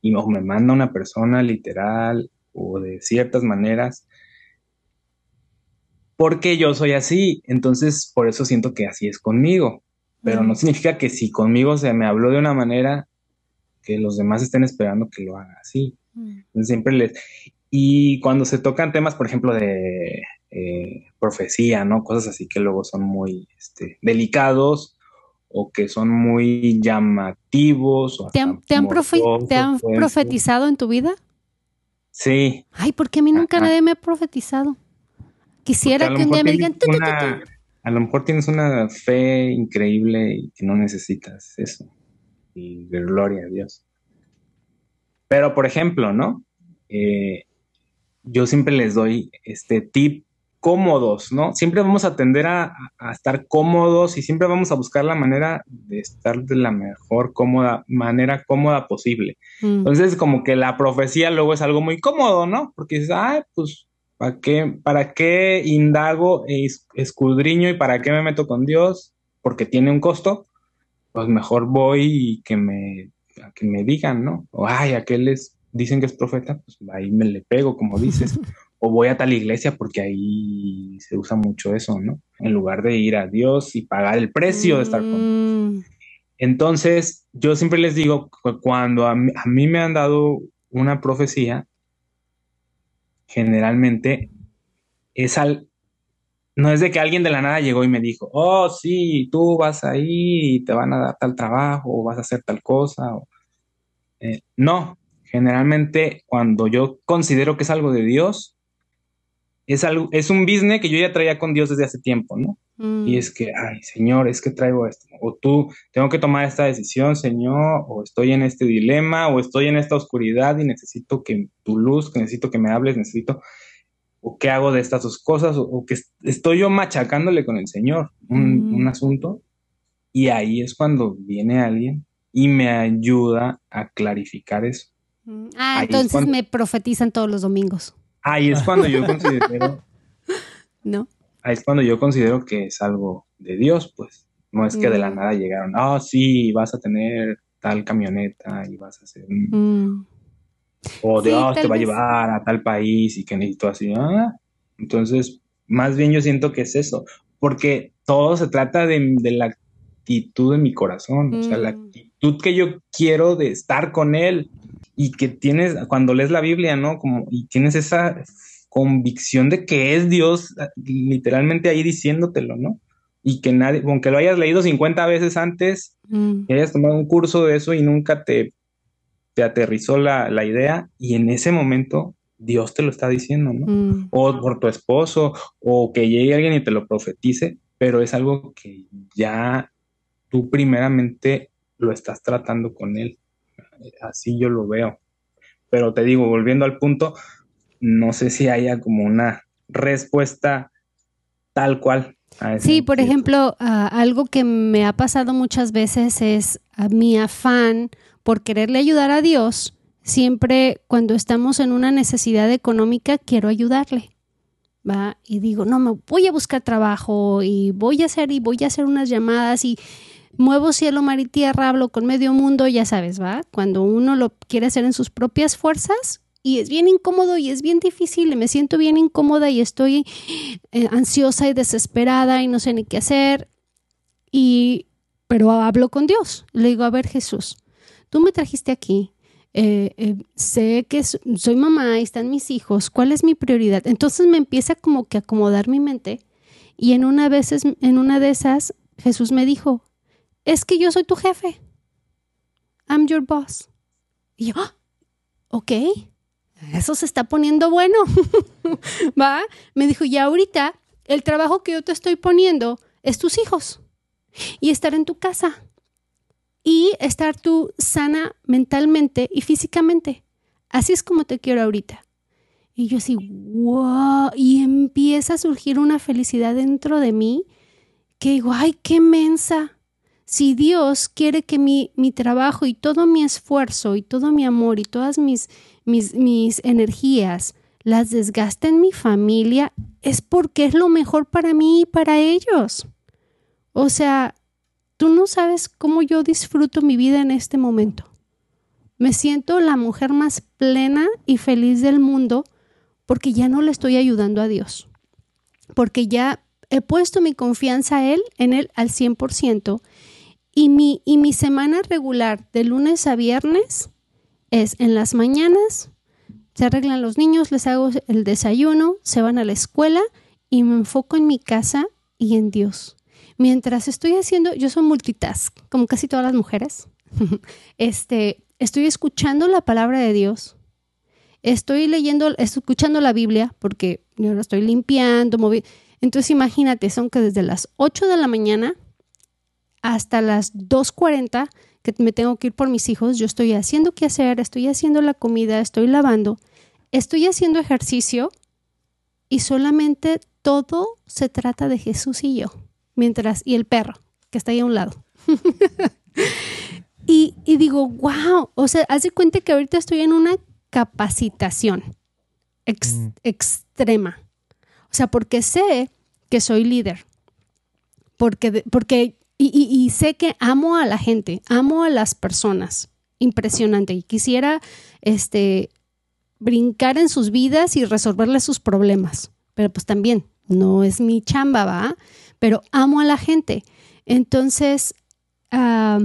Y o me manda una persona literal o de ciertas maneras porque yo soy así, entonces por eso siento que así es conmigo, pero no significa que si conmigo se me habló de una manera, que los demás estén esperando que lo haga así. siempre les... Y cuando se tocan temas, por ejemplo, de eh, profecía, ¿no? Cosas así que luego son muy este, delicados o que son muy llamativos. ¿Te han, ¿te han, profetizado en tu vida? Sí. Ay, porque a mí nunca nadie me ha profetizado. Quisiera que un día me digan... a lo mejor tienes una fe increíble y que no necesitas eso. Y gloria a Dios. Pero, por ejemplo, ¿no? Eh, yo siempre les doy este tip cómodos, ¿no? Siempre vamos a tender a, estar cómodos y siempre vamos a buscar la manera de estar de la mejor cómoda, manera cómoda posible. Mm. Entonces, como que la profecía luego es algo muy cómodo, ¿no? Porque dices, ay, pues ¿Para qué, ¿Para qué indago, e escudriño y para qué me meto con Dios? Porque tiene un costo. Pues mejor voy y que me, que me digan, ¿no? O, ay, aquellos dicen que es profeta, pues ahí me le pego, como dices. o voy a tal iglesia porque ahí se usa mucho eso, ¿no? En lugar de ir a Dios y pagar el precio de estar con mm. Entonces, yo siempre les digo, cuando a mí me han dado una profecía, generalmente es al, no es de que alguien de la nada llegó y me dijo, oh, sí, tú vas ahí y te van a dar tal trabajo o vas a hacer tal cosa. Eh, no, generalmente cuando yo considero que es algo de Dios, es, algo, es un business que yo ya traía con Dios desde hace tiempo, ¿no? Y mm. es que, ay, Señor, es que traigo esto. O tú, tengo que tomar esta decisión, Señor, o estoy en este dilema, o estoy en esta oscuridad y necesito que tu luz, que necesito que me hables, necesito, o qué hago de estas dos cosas, o, que estoy yo machacándole con el Señor un, mm. asunto. Y ahí es cuando viene alguien y me ayuda a clarificar eso. Mm. Ah, entonces me profetizan todos los domingos. Ahí es cuando yo considero. ¿No? es cuando yo considero que es algo de Dios, pues. No es que de la mm. nada llegaron, ah, sí, vas a tener tal camioneta y vas a hacer... Mm. O Dios te va a llevar a tal país y que necesito así. Ah. Entonces, más bien yo siento que es eso, porque todo se trata de, la actitud de mi corazón, o sea, la mm. actitud que yo quiero de estar con Él y que tienes, cuando lees la Biblia, ¿no? Como, y tienes esa convicción de que es Dios literalmente ahí diciéndotelo, ¿no? Y que nadie, aunque lo hayas leído 50 veces antes, mm. que hayas tomado un curso de eso y nunca te, te aterrizó la, la idea, y en ese momento Dios te lo está diciendo, ¿no? Mm. O por tu esposo, o que llegue alguien y te lo profetice, pero es algo que ya tú primeramente lo estás tratando con él. Así yo lo veo. Pero te digo, volviendo al punto, no sé si haya como una respuesta tal cual. Sí, por ejemplo, ah, algo que me ha pasado muchas veces es a mi afán por quererle ayudar a Dios. Siempre cuando estamos en una necesidad económica, quiero ayudarle. ¿va? Y digo, no, me voy a buscar trabajo y voy a hacer y voy a hacer unas llamadas y muevo cielo, mar y tierra, hablo con medio mundo, ya sabes, ¿va? Cuando uno lo quiere hacer en sus propias fuerzas y es bien incómodo y es bien difícil, me siento bien incómoda y estoy eh, ansiosa y desesperada y no sé ni qué hacer. Y, pero hablo con Dios. Le digo, a ver Jesús, tú me trajiste aquí, eh, eh, sé que soy mamá y están mis hijos, ¿cuál es mi prioridad? Entonces me empieza como que acomodar mi mente y en una, veces, en una de esas Jesús me dijo, es que yo soy tu jefe. I'm your boss. Y yo, ah, ok, eso se está poniendo bueno. ¿Va? Me dijo, ya ahorita el trabajo que yo te estoy poniendo es tus hijos y estar en tu casa y estar tú sana mentalmente y físicamente. Así es como te quiero ahorita. Y yo así, wow, y empieza a surgir una felicidad dentro de mí que digo, ay, qué mensa si Dios quiere que mi, mi, trabajo y todo mi esfuerzo y todo mi amor y todas mis, mis, mis energías las desgaste en mi familia, es porque es lo mejor para mí y para ellos. O sea, tú no sabes cómo yo disfruto mi vida en este momento. Me siento la mujer más plena y feliz del mundo porque ya no le estoy ayudando a Dios. Porque ya he puesto mi confianza a Él, en Él al 100% y mi, y mi semana regular de lunes a viernes es en las mañanas, se arreglan los niños, les hago el desayuno, se van a la escuela y me enfoco en mi casa y en Dios. Mientras estoy haciendo, yo soy multitask, como casi todas las mujeres. este, estoy escuchando la palabra de Dios. Estoy leyendo, escuchando la Biblia porque yo la estoy limpiando, moviendo. Entonces imagínate, son que desde las 8 de la mañana hasta las 2.40 que me tengo que ir por mis hijos, yo estoy haciendo qué hacer, estoy haciendo la comida, estoy lavando, estoy haciendo ejercicio y solamente todo se trata de Jesús y yo, mientras, y el perro, que está ahí a un lado. y, digo, wow, o sea, haz de cuenta que ahorita estoy en una capacitación mm. extrema. O sea, porque sé que soy líder. Porque, porque y, sé que amo a la gente, amo a las personas. Impresionante. Y quisiera este, brincar en sus vidas y resolverles sus problemas. Pero pues también, no es mi chamba, ¿va? Pero amo a la gente. Entonces, ah,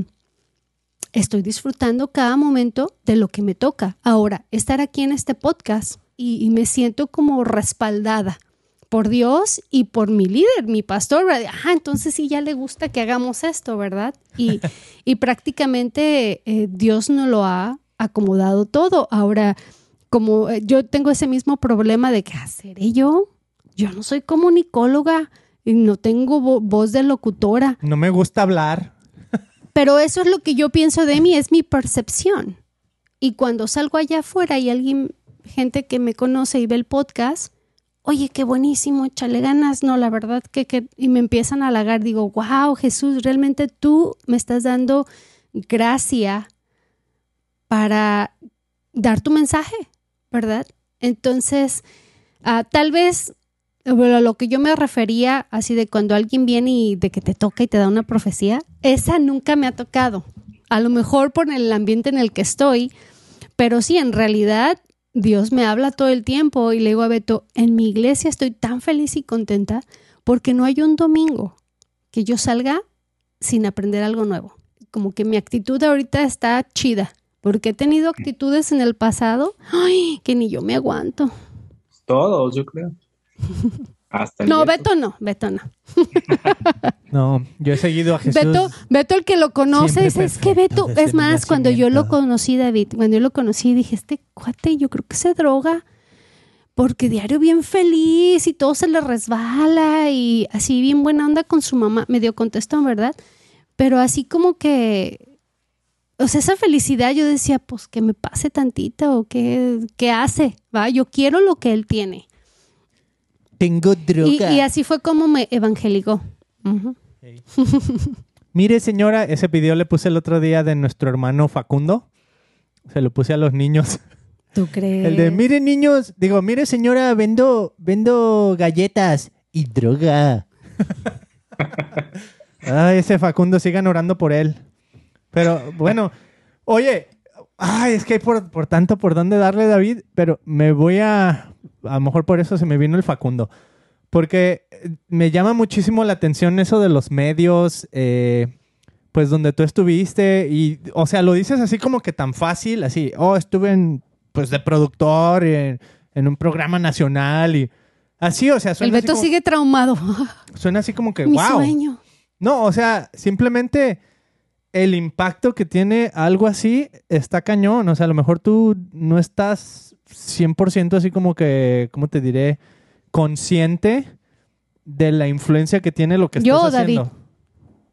estoy disfrutando cada momento de lo que me toca. Ahora, estar aquí en este podcast y me siento como respaldada por Dios y por mi líder, mi pastor. Ah, entonces sí, ya le gusta que hagamos esto, ¿verdad? Y, y prácticamente eh, Dios no lo ha acomodado todo. Ahora, como eh, yo tengo ese mismo problema de que haceré yo, yo no soy comunicóloga y no tengo voz de locutora. No me gusta hablar. Pero eso es lo que yo pienso de mí, es mi percepción. Y cuando salgo allá afuera y alguien, gente que me conoce y ve el podcast, oye, qué buenísimo, échale ganas, no, la verdad que, y me empiezan a halagar, digo, wow, Jesús, realmente tú me estás dando gracia para dar tu mensaje, ¿verdad? Entonces, ah, tal vez a lo que yo me refería, así de cuando alguien viene y de que te toca y te da una profecía, esa nunca me ha tocado. A lo mejor por el ambiente en el que estoy, pero sí, en realidad Dios me habla todo el tiempo y le digo a Beto, en mi iglesia estoy tan feliz y contenta porque no hay un domingo que yo salga sin aprender algo nuevo. Como que mi actitud ahorita está chida, porque he tenido actitudes en el pasado ay, que ni yo me aguanto. todos, yo creo. Hasta no, Beto. no, Beto no. no, yo he seguido a Jesús. Beto, Beto el que lo conoce, es que Beto, es más, cuando yo lo conocí, David, cuando yo lo conocí, dije, este cuate, yo creo que se droga porque diario bien feliz y todo se le resbala y así bien buena onda con su mamá, me dio contestó, ¿verdad? Pero así como que, o sea, esa felicidad yo decía, pues que me pase tantita o que, hace, ¿va? Yo quiero lo que él tiene. Tengo droga. Y, así fue como me evangelicó. Mire, señora, ese video le puse el otro día de nuestro hermano Facundo. Se lo puse a los niños. ¿Tú crees? El de, mire niños, digo, mire señora, vendo, vendo galletas y droga. Ay, ese Facundo, sigan orando por él. Pero bueno, oye, ay, es que hay por, por tanto por dónde darle David, pero me voy a, a lo mejor por eso se me vino el Facundo. Porque me llama muchísimo la atención eso de los medios, eh, pues donde tú estuviste y, o sea, lo dices así como que tan fácil, así, oh, estuve en pues de productor en, un programa nacional y así, o sea, suena El Beto sigue traumado. Suena así como que, Mi wow. sueño. No, o sea, simplemente el impacto que tiene algo así está cañón. O sea, a lo mejor tú no estás 100% así como que, ¿cómo te diré? Consciente de la influencia que tiene lo que estás haciendo. David.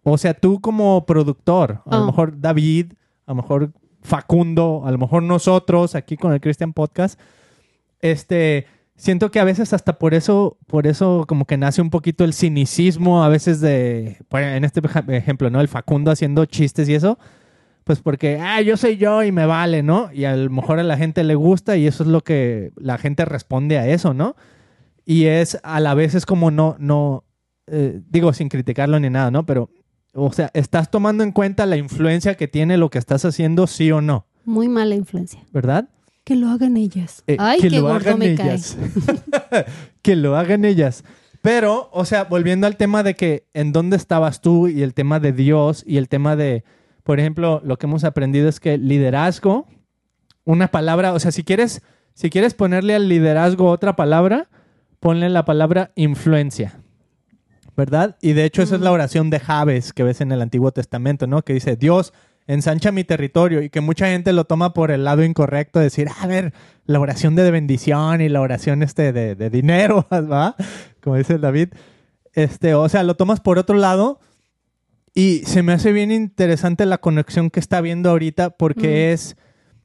O sea, tú como productor, a lo ah. mejor David, a lo mejor Facundo, a lo mejor nosotros aquí con el Christian Podcast, este, siento que a veces hasta por eso, por eso como que nace un poquito el cinicismo a veces de, en este ejemplo, ¿no? El Facundo haciendo chistes y eso, pues porque, ah, yo soy yo y me vale, ¿no? Y a lo mejor a la gente le gusta y eso es lo que la gente responde a eso, ¿no? Y es, a la vez es como no, no, eh, digo sin criticarlo ni nada, ¿no? Pero o sea, ¿estás tomando en cuenta la influencia que tiene lo que estás haciendo, sí o no? Muy mala influencia. ¿Verdad? Que lo hagan ellas. Eh, Ay, que qué gordo me ellas. que lo hagan ellas. Pero, o sea, volviendo al tema de que en dónde estabas tú y el tema de Dios y el tema de, por ejemplo, lo que hemos aprendido es que liderazgo, una palabra, o sea, si quieres, si quieres ponerle al liderazgo otra palabra, ponle la palabra influencia. ¿verdad? Y de hecho esa es la oración de Javes que ves en el Antiguo Testamento, ¿no? Que dice, Dios, ensancha mi territorio y que mucha gente lo toma por el lado incorrecto, decir, a ver, la oración de bendición y la oración este de, dinero, ¿va? Como dice David. Este, o sea, lo tomas por otro lado y se me hace bien interesante la conexión que está viendo ahorita porque es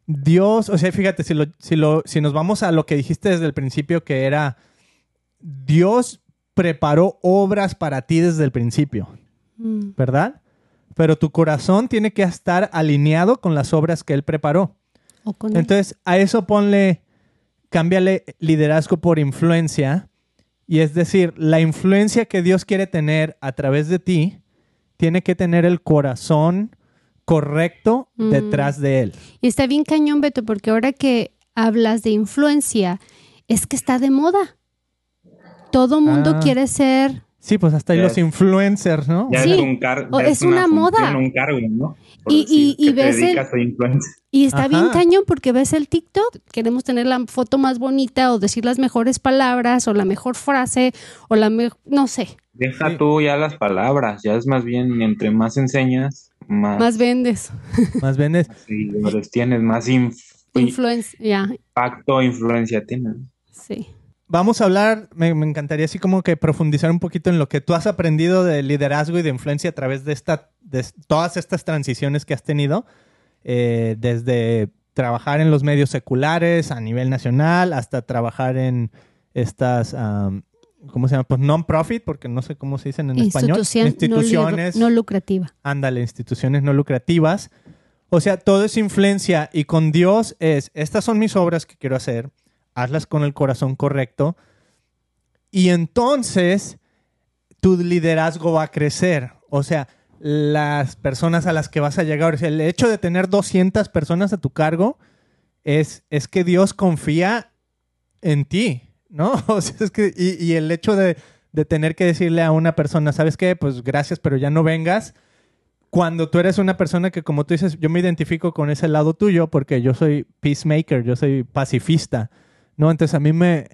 Dios, o sea, fíjate, si, lo, si, lo, si nos vamos a lo que dijiste desde el principio que era Dios preparó obras para ti desde el principio, mm. ¿verdad? Pero tu corazón tiene que estar alineado con las obras que Él preparó. Entonces, a eso ponle, cámbiale liderazgo por influencia. Y es decir, la influencia que Dios quiere tener a través de ti tiene que tener el corazón correcto mm. detrás de él. Y está bien cañón, Beto, porque ahora que hablas de influencia, es que está de moda todo mundo ah. quiere ser. Sí, pues hasta hay los influencers, ¿no? Ya sí, es, un es, una, moda. Un cargo, ¿no? y, y, ves el, y está bien cañón porque ves el TikTok, queremos tener la foto más bonita o decir las mejores palabras o la mejor frase o la mejor, no sé. Deja tú ya las palabras, ya es más bien entre más enseñas, más, más vendes. Más vendes. Sí, tienes más influencia, impacto, influencia tienes. Sí vamos a hablar, me, encantaría así como que profundizar un poquito en lo que tú has aprendido de liderazgo y de influencia a través de, esta, de todas estas transiciones que has tenido, eh, desde trabajar en los medios seculares a nivel nacional hasta trabajar en estas, ¿cómo se llama? Pues non-profit, porque no sé cómo se dicen en español. Instituciones no, lucrativas. Ándale, instituciones no lucrativas. O sea, todo es influencia y con Dios es, estas son mis obras que quiero hacer hazlas con el corazón correcto y entonces tu liderazgo va a crecer. O sea, las personas a las que vas a llegar, el hecho de tener 200 personas a tu cargo es, es que Dios confía en ti, ¿no? O sea, es que, y, el hecho de, de tener que decirle a una persona, ¿sabes qué? Pues gracias, pero ya no vengas cuando tú eres una persona que, como tú dices, yo me identifico con ese lado tuyo porque yo soy peacemaker, yo soy pacifista. ¿No? Entonces a mí me,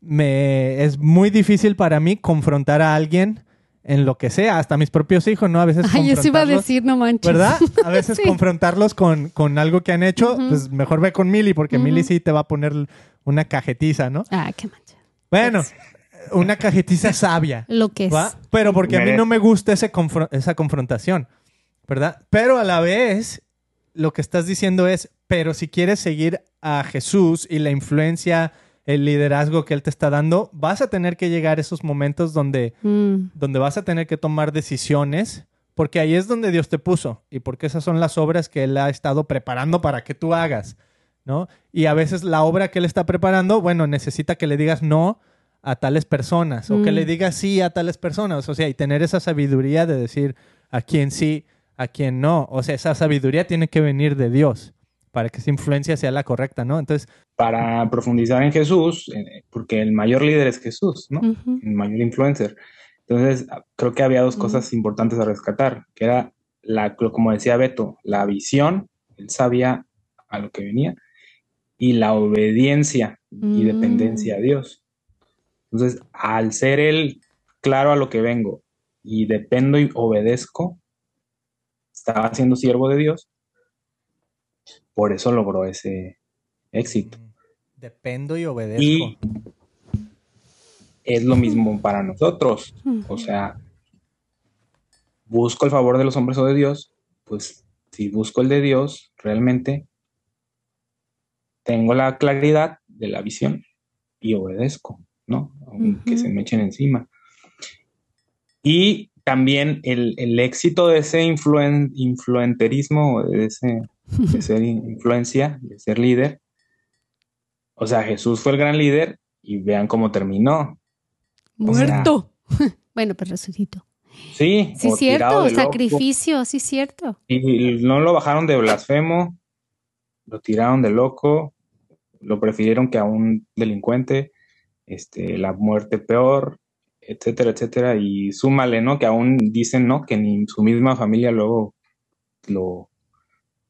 me es muy difícil para mí confrontar a alguien en lo que sea, hasta mis propios hijos, ¿no? A veces Ay, eso iba a decir, no manches. ¿Verdad? A veces confrontarlos con, con, algo que han hecho, pues mejor ve con Mili, porque Mili sí te va a poner una cajetiza, ¿no? Ah, qué mancha. Bueno, una cajetiza sabia. Lo que es. Pero porque a mí no me gusta ese esa confrontación, ¿verdad? Pero a la vez, lo que estás diciendo es, pero si quieres seguir a Jesús y la influencia el liderazgo que Él te está dando, vas a tener que llegar a esos momentos donde, mm. donde vas a tener que tomar decisiones, porque ahí es donde Dios te puso y porque esas son las obras que Él ha estado preparando para que tú hagas, ¿no? Y a veces la obra que Él está preparando, bueno, necesita que le digas no a tales personas o que le mm. digas sí a tales personas, o sea, y tener esa sabiduría de decir a quién sí, a quién no, o sea, esa sabiduría tiene que venir de Dios para que esa influencia sea la correcta, ¿no? Entonces... Para profundizar en Jesús, eh, porque el mayor líder es Jesús, ¿no? El mayor influencer. Entonces, creo que había dos cosas importantes a rescatar, que era, la, como decía Beto, la visión, él sabía a lo que venía, y la obediencia y mm. dependencia a Dios. Entonces, al ser él claro a lo que vengo y dependo y obedezco, estaba siendo siervo de Dios, por eso logró ese éxito. Mm, dependo y obedezco. Y es lo mismo para nosotros. O sea, busco el favor de los hombres o de Dios, pues si busco el de Dios, realmente tengo la claridad de la visión y obedezco, ¿no? Aunque se me echen encima. Y también el, éxito de ese influen, influenterismo, de ese de ser influencia, de ser líder. O sea, Jesús fue el gran líder y vean cómo terminó. Muerto. bueno, pero resucitó. Sí, sí, cierto, sacrificio, sí, cierto. Y no lo bajaron de blasfemo, lo tiraron de loco, lo prefirieron que a un delincuente, este, la muerte peor, etcétera, etcétera. Y súmale, ¿no? Que aún dicen, ¿no? Que ni su misma familia luego lo,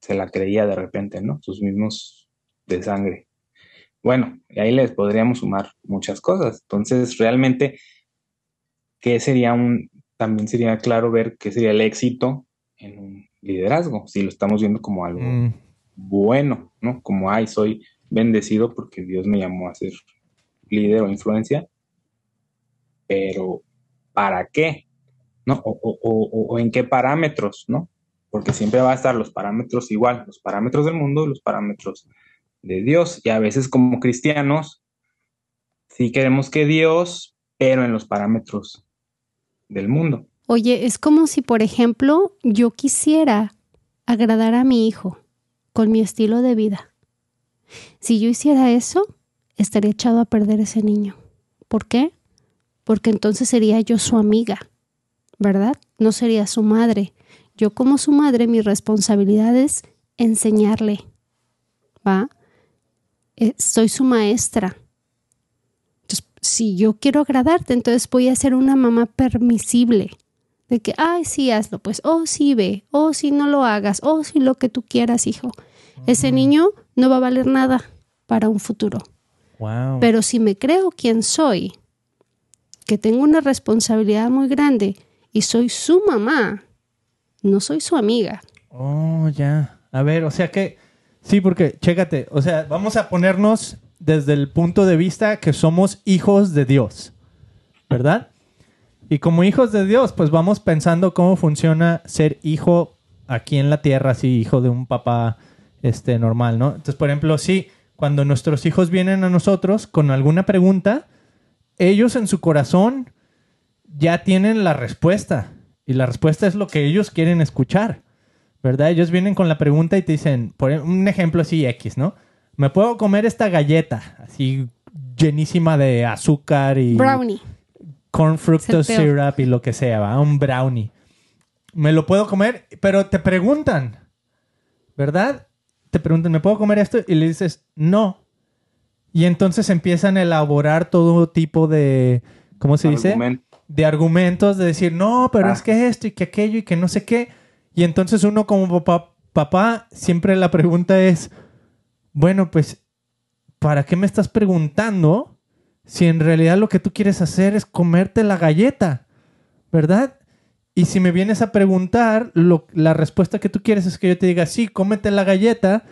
se la creía de repente, ¿no? Sus mismos de sangre. Bueno, y ahí les podríamos sumar muchas cosas. Entonces, realmente, ¿qué sería un, también sería claro ver qué sería el éxito en un liderazgo, si lo estamos viendo como algo mm. bueno, ¿no? Como, ay, soy bendecido porque Dios me llamó a ser líder o influencia, pero ¿para qué? ¿No? o en qué parámetros, ¿no? Porque siempre va a estar los parámetros igual, los parámetros del mundo y los parámetros de Dios. Y a veces como cristianos, sí queremos que Dios, pero en los parámetros del mundo. Oye, es como si, por ejemplo, yo quisiera agradar a mi hijo con mi estilo de vida. Si yo hiciera eso, estaría echado a perder ese niño. ¿Por qué? Porque entonces sería yo su amiga, ¿verdad? No sería su madre. Yo como su madre, mi responsabilidad es enseñarle, ¿va? Eh, soy su maestra. Entonces, si yo quiero agradarte, entonces voy a ser una mamá permisible. De que, ay, sí, hazlo, pues, oh, sí, ve, oh, sí, no lo hagas, oh, sí, lo que tú quieras, hijo. Ese niño no va a valer nada para un futuro. Pero si me creo quien soy, que tengo una responsabilidad muy grande y soy su mamá, no soy su amiga. Oh, ya. A ver, o sea que, sí, porque, chécate, o sea, vamos a ponernos desde el punto de vista que somos hijos de Dios, ¿verdad? Y como hijos de Dios, pues vamos pensando cómo funciona ser hijo aquí en la tierra, así, hijo de un papá este, normal, ¿no? Entonces, por ejemplo, sí, cuando nuestros hijos vienen a nosotros con alguna pregunta, ellos en su corazón ya tienen la respuesta. Y la respuesta es lo que ellos quieren escuchar, ¿verdad? Ellos vienen con la pregunta y te dicen, por e, un ejemplo así X, ¿no? ¿Me puedo comer esta galleta así llenísima de azúcar y... Brownie. Corn fructose syrup y lo que sea, ¿va? Un brownie. Me lo puedo comer, pero te preguntan, ¿verdad? Te preguntan, ¿me puedo comer esto? Y le dices, no. Y entonces empiezan a elaborar todo tipo de, ¿cómo se dice? De argumentos de decir, no, pero es ah. que esto y que aquello y que no sé qué. Y entonces uno como papá, papá, siempre la pregunta es, bueno, pues, ¿para qué me estás preguntando si en realidad lo que tú quieres hacer es comerte la galleta, ¿verdad? Y si me vienes a preguntar, la respuesta que tú quieres es que yo te diga, sí, cómete la galleta,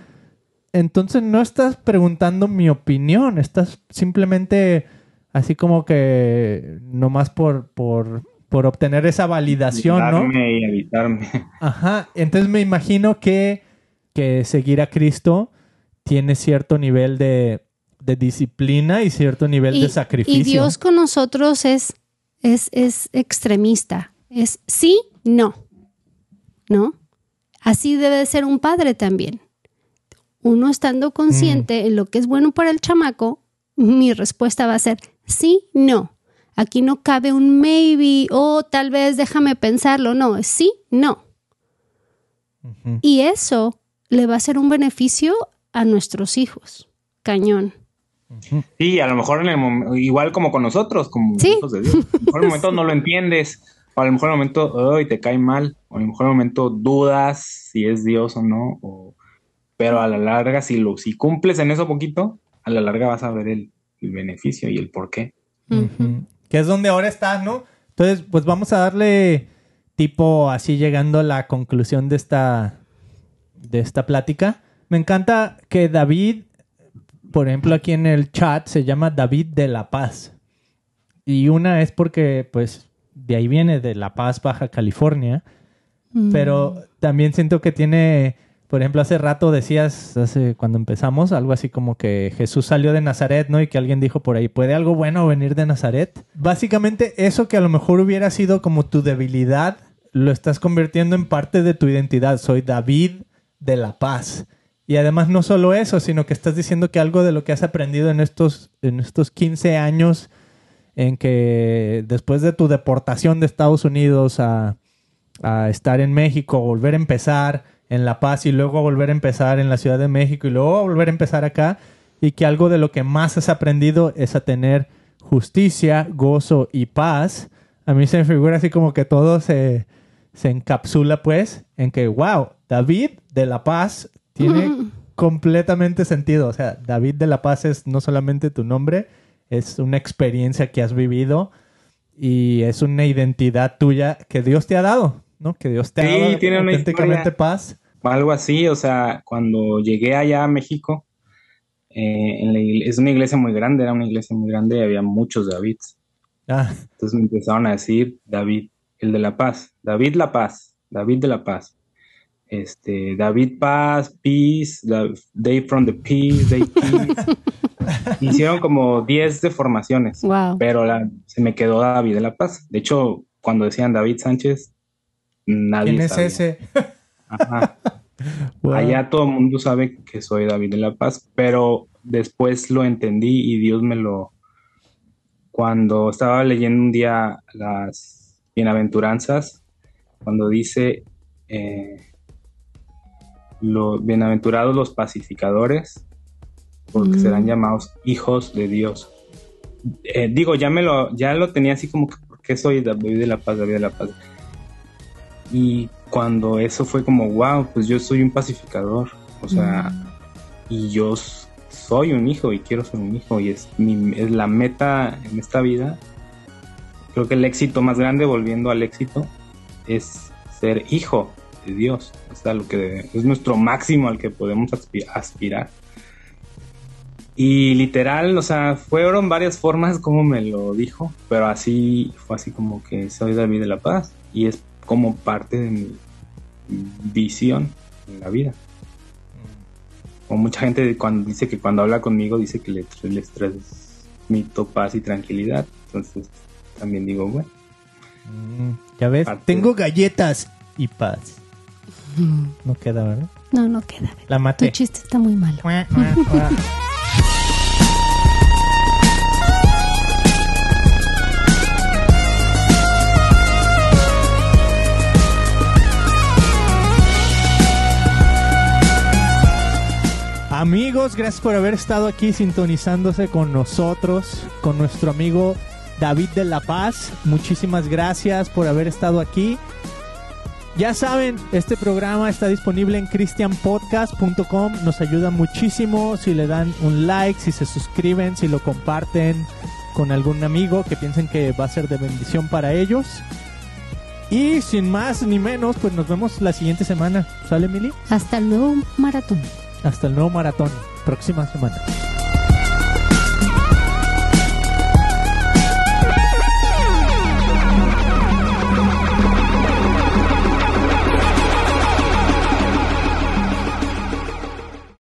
entonces no estás preguntando mi opinión, estás simplemente así como que nomás por, por, por obtener esa validación, ¿no? y evitarme. Ajá, entonces me imagino que, que seguir a Cristo tiene cierto nivel de, de disciplina y cierto nivel de sacrificio. Y Dios con nosotros es, es, es extremista, es sí, no, ¿no? Así debe ser un padre también. Uno estando consciente mm. en lo que es bueno para el chamaco, mi respuesta va a ser sí, no. Aquí no cabe un maybe o tal vez déjame pensarlo. No, sí, no. Y eso le va a ser un beneficio a nuestros hijos. Cañón. Sí, a lo mejor en el igual como con nosotros, como hijos de Dios. A lo mejor en el momento no lo entiendes, o a lo mejor en el momento te cae mal, o a lo mejor en el momento dudas si es Dios o no, pero a la larga, si lo si cumples en eso poquito, a la larga vas a ver el, beneficio y el por qué. Que es donde ahora estás, ¿no? Entonces, pues vamos a darle tipo así llegando a la conclusión de esta, de esta plática. Me encanta que David por ejemplo, aquí en el chat se llama David de la Paz. Y una es porque, pues, de ahí viene, de La Paz, Baja California. Mm. Pero también siento que tiene, por ejemplo, hace rato decías, hace, cuando empezamos, algo así como que Jesús salió de Nazaret, ¿no? Y que alguien dijo por ahí, ¿puede algo bueno venir de Nazaret? Básicamente eso que a lo mejor hubiera sido como tu debilidad, lo estás convirtiendo en parte de tu identidad. Soy David de la Paz. Y además no solo eso, sino que estás diciendo que algo de lo que has aprendido en estos, en estos 15 años en que después de tu deportación de Estados Unidos a, estar en México, volver a empezar en La Paz y luego volver a empezar en la Ciudad de México y luego volver a empezar acá, y que algo de lo que más has aprendido es a tener justicia, gozo y paz. A mí se me figura así como que todo se, se encapsula pues en que, wow, David de La Paz tiene completamente sentido. O sea, David de la Paz es no solamente tu nombre, es una experiencia que has vivido y es una identidad tuya que Dios te ha dado, ¿no? Que Dios te ha dado tiene auténticamente paz. Algo así, o sea, cuando llegué allá a México, eh, es una iglesia muy grande, era una iglesia muy grande y había muchos Davids. Ah. Entonces me empezaron a decir David, el de la paz, David la paz, David de la paz este, David Paz, Peace, Day from the Peace, Day Peace. Hicieron como 10 deformaciones, pero se me quedó David de la Paz. De hecho, cuando decían David Sánchez, nadie ¿Quién es ese? Allá todo el mundo sabe que soy David de la Paz, pero después lo entendí y Dios me lo... Cuando estaba leyendo un día las bienaventuranzas, cuando dice... Eh, los bienaventurados los pacificadores, porque serán mm. llamados hijos de Dios. Eh, digo, ya me lo, ya lo tenía así como que, porque soy David de la paz, David de la paz? Y cuando eso fue como, wow, pues yo soy un pacificador, o sea, mm. y yo soy un hijo y quiero ser un hijo y es, mi, es la meta en esta vida. Creo que el éxito más grande, volviendo al éxito, es ser hijo de Dios. Es lo que es nuestro máximo al que podemos aspirar. Y literal, o sea, fueron varias formas como me lo dijo, pero así fue así como que soy David de la Paz y es como parte de mi visión en la vida. Como mucha gente cuando dice que cuando habla conmigo dice que le, les transmito paz y tranquilidad, entonces también digo, bueno. Mm, ya ves, tengo galletas y paz. No queda, ¿verdad? No, no queda. La maté. Tu chiste está muy malo. Amigos, gracias por haber estado aquí sintonizándose con nosotros, con nuestro amigo David de la Paz. Muchísimas gracias por haber estado aquí. Ya saben, este programa está disponible en christianpodcast.com. Nos ayuda muchísimo si le dan un like, si se suscriben, si lo comparten. con algún amigo que piensen que va a ser de bendición para ellos. Y sin más ni menos, pues nos vemos la siguiente semana. ¿Sale, Mili? Hasta el nuevo maratón. Hasta el nuevo maratón. Próxima semana.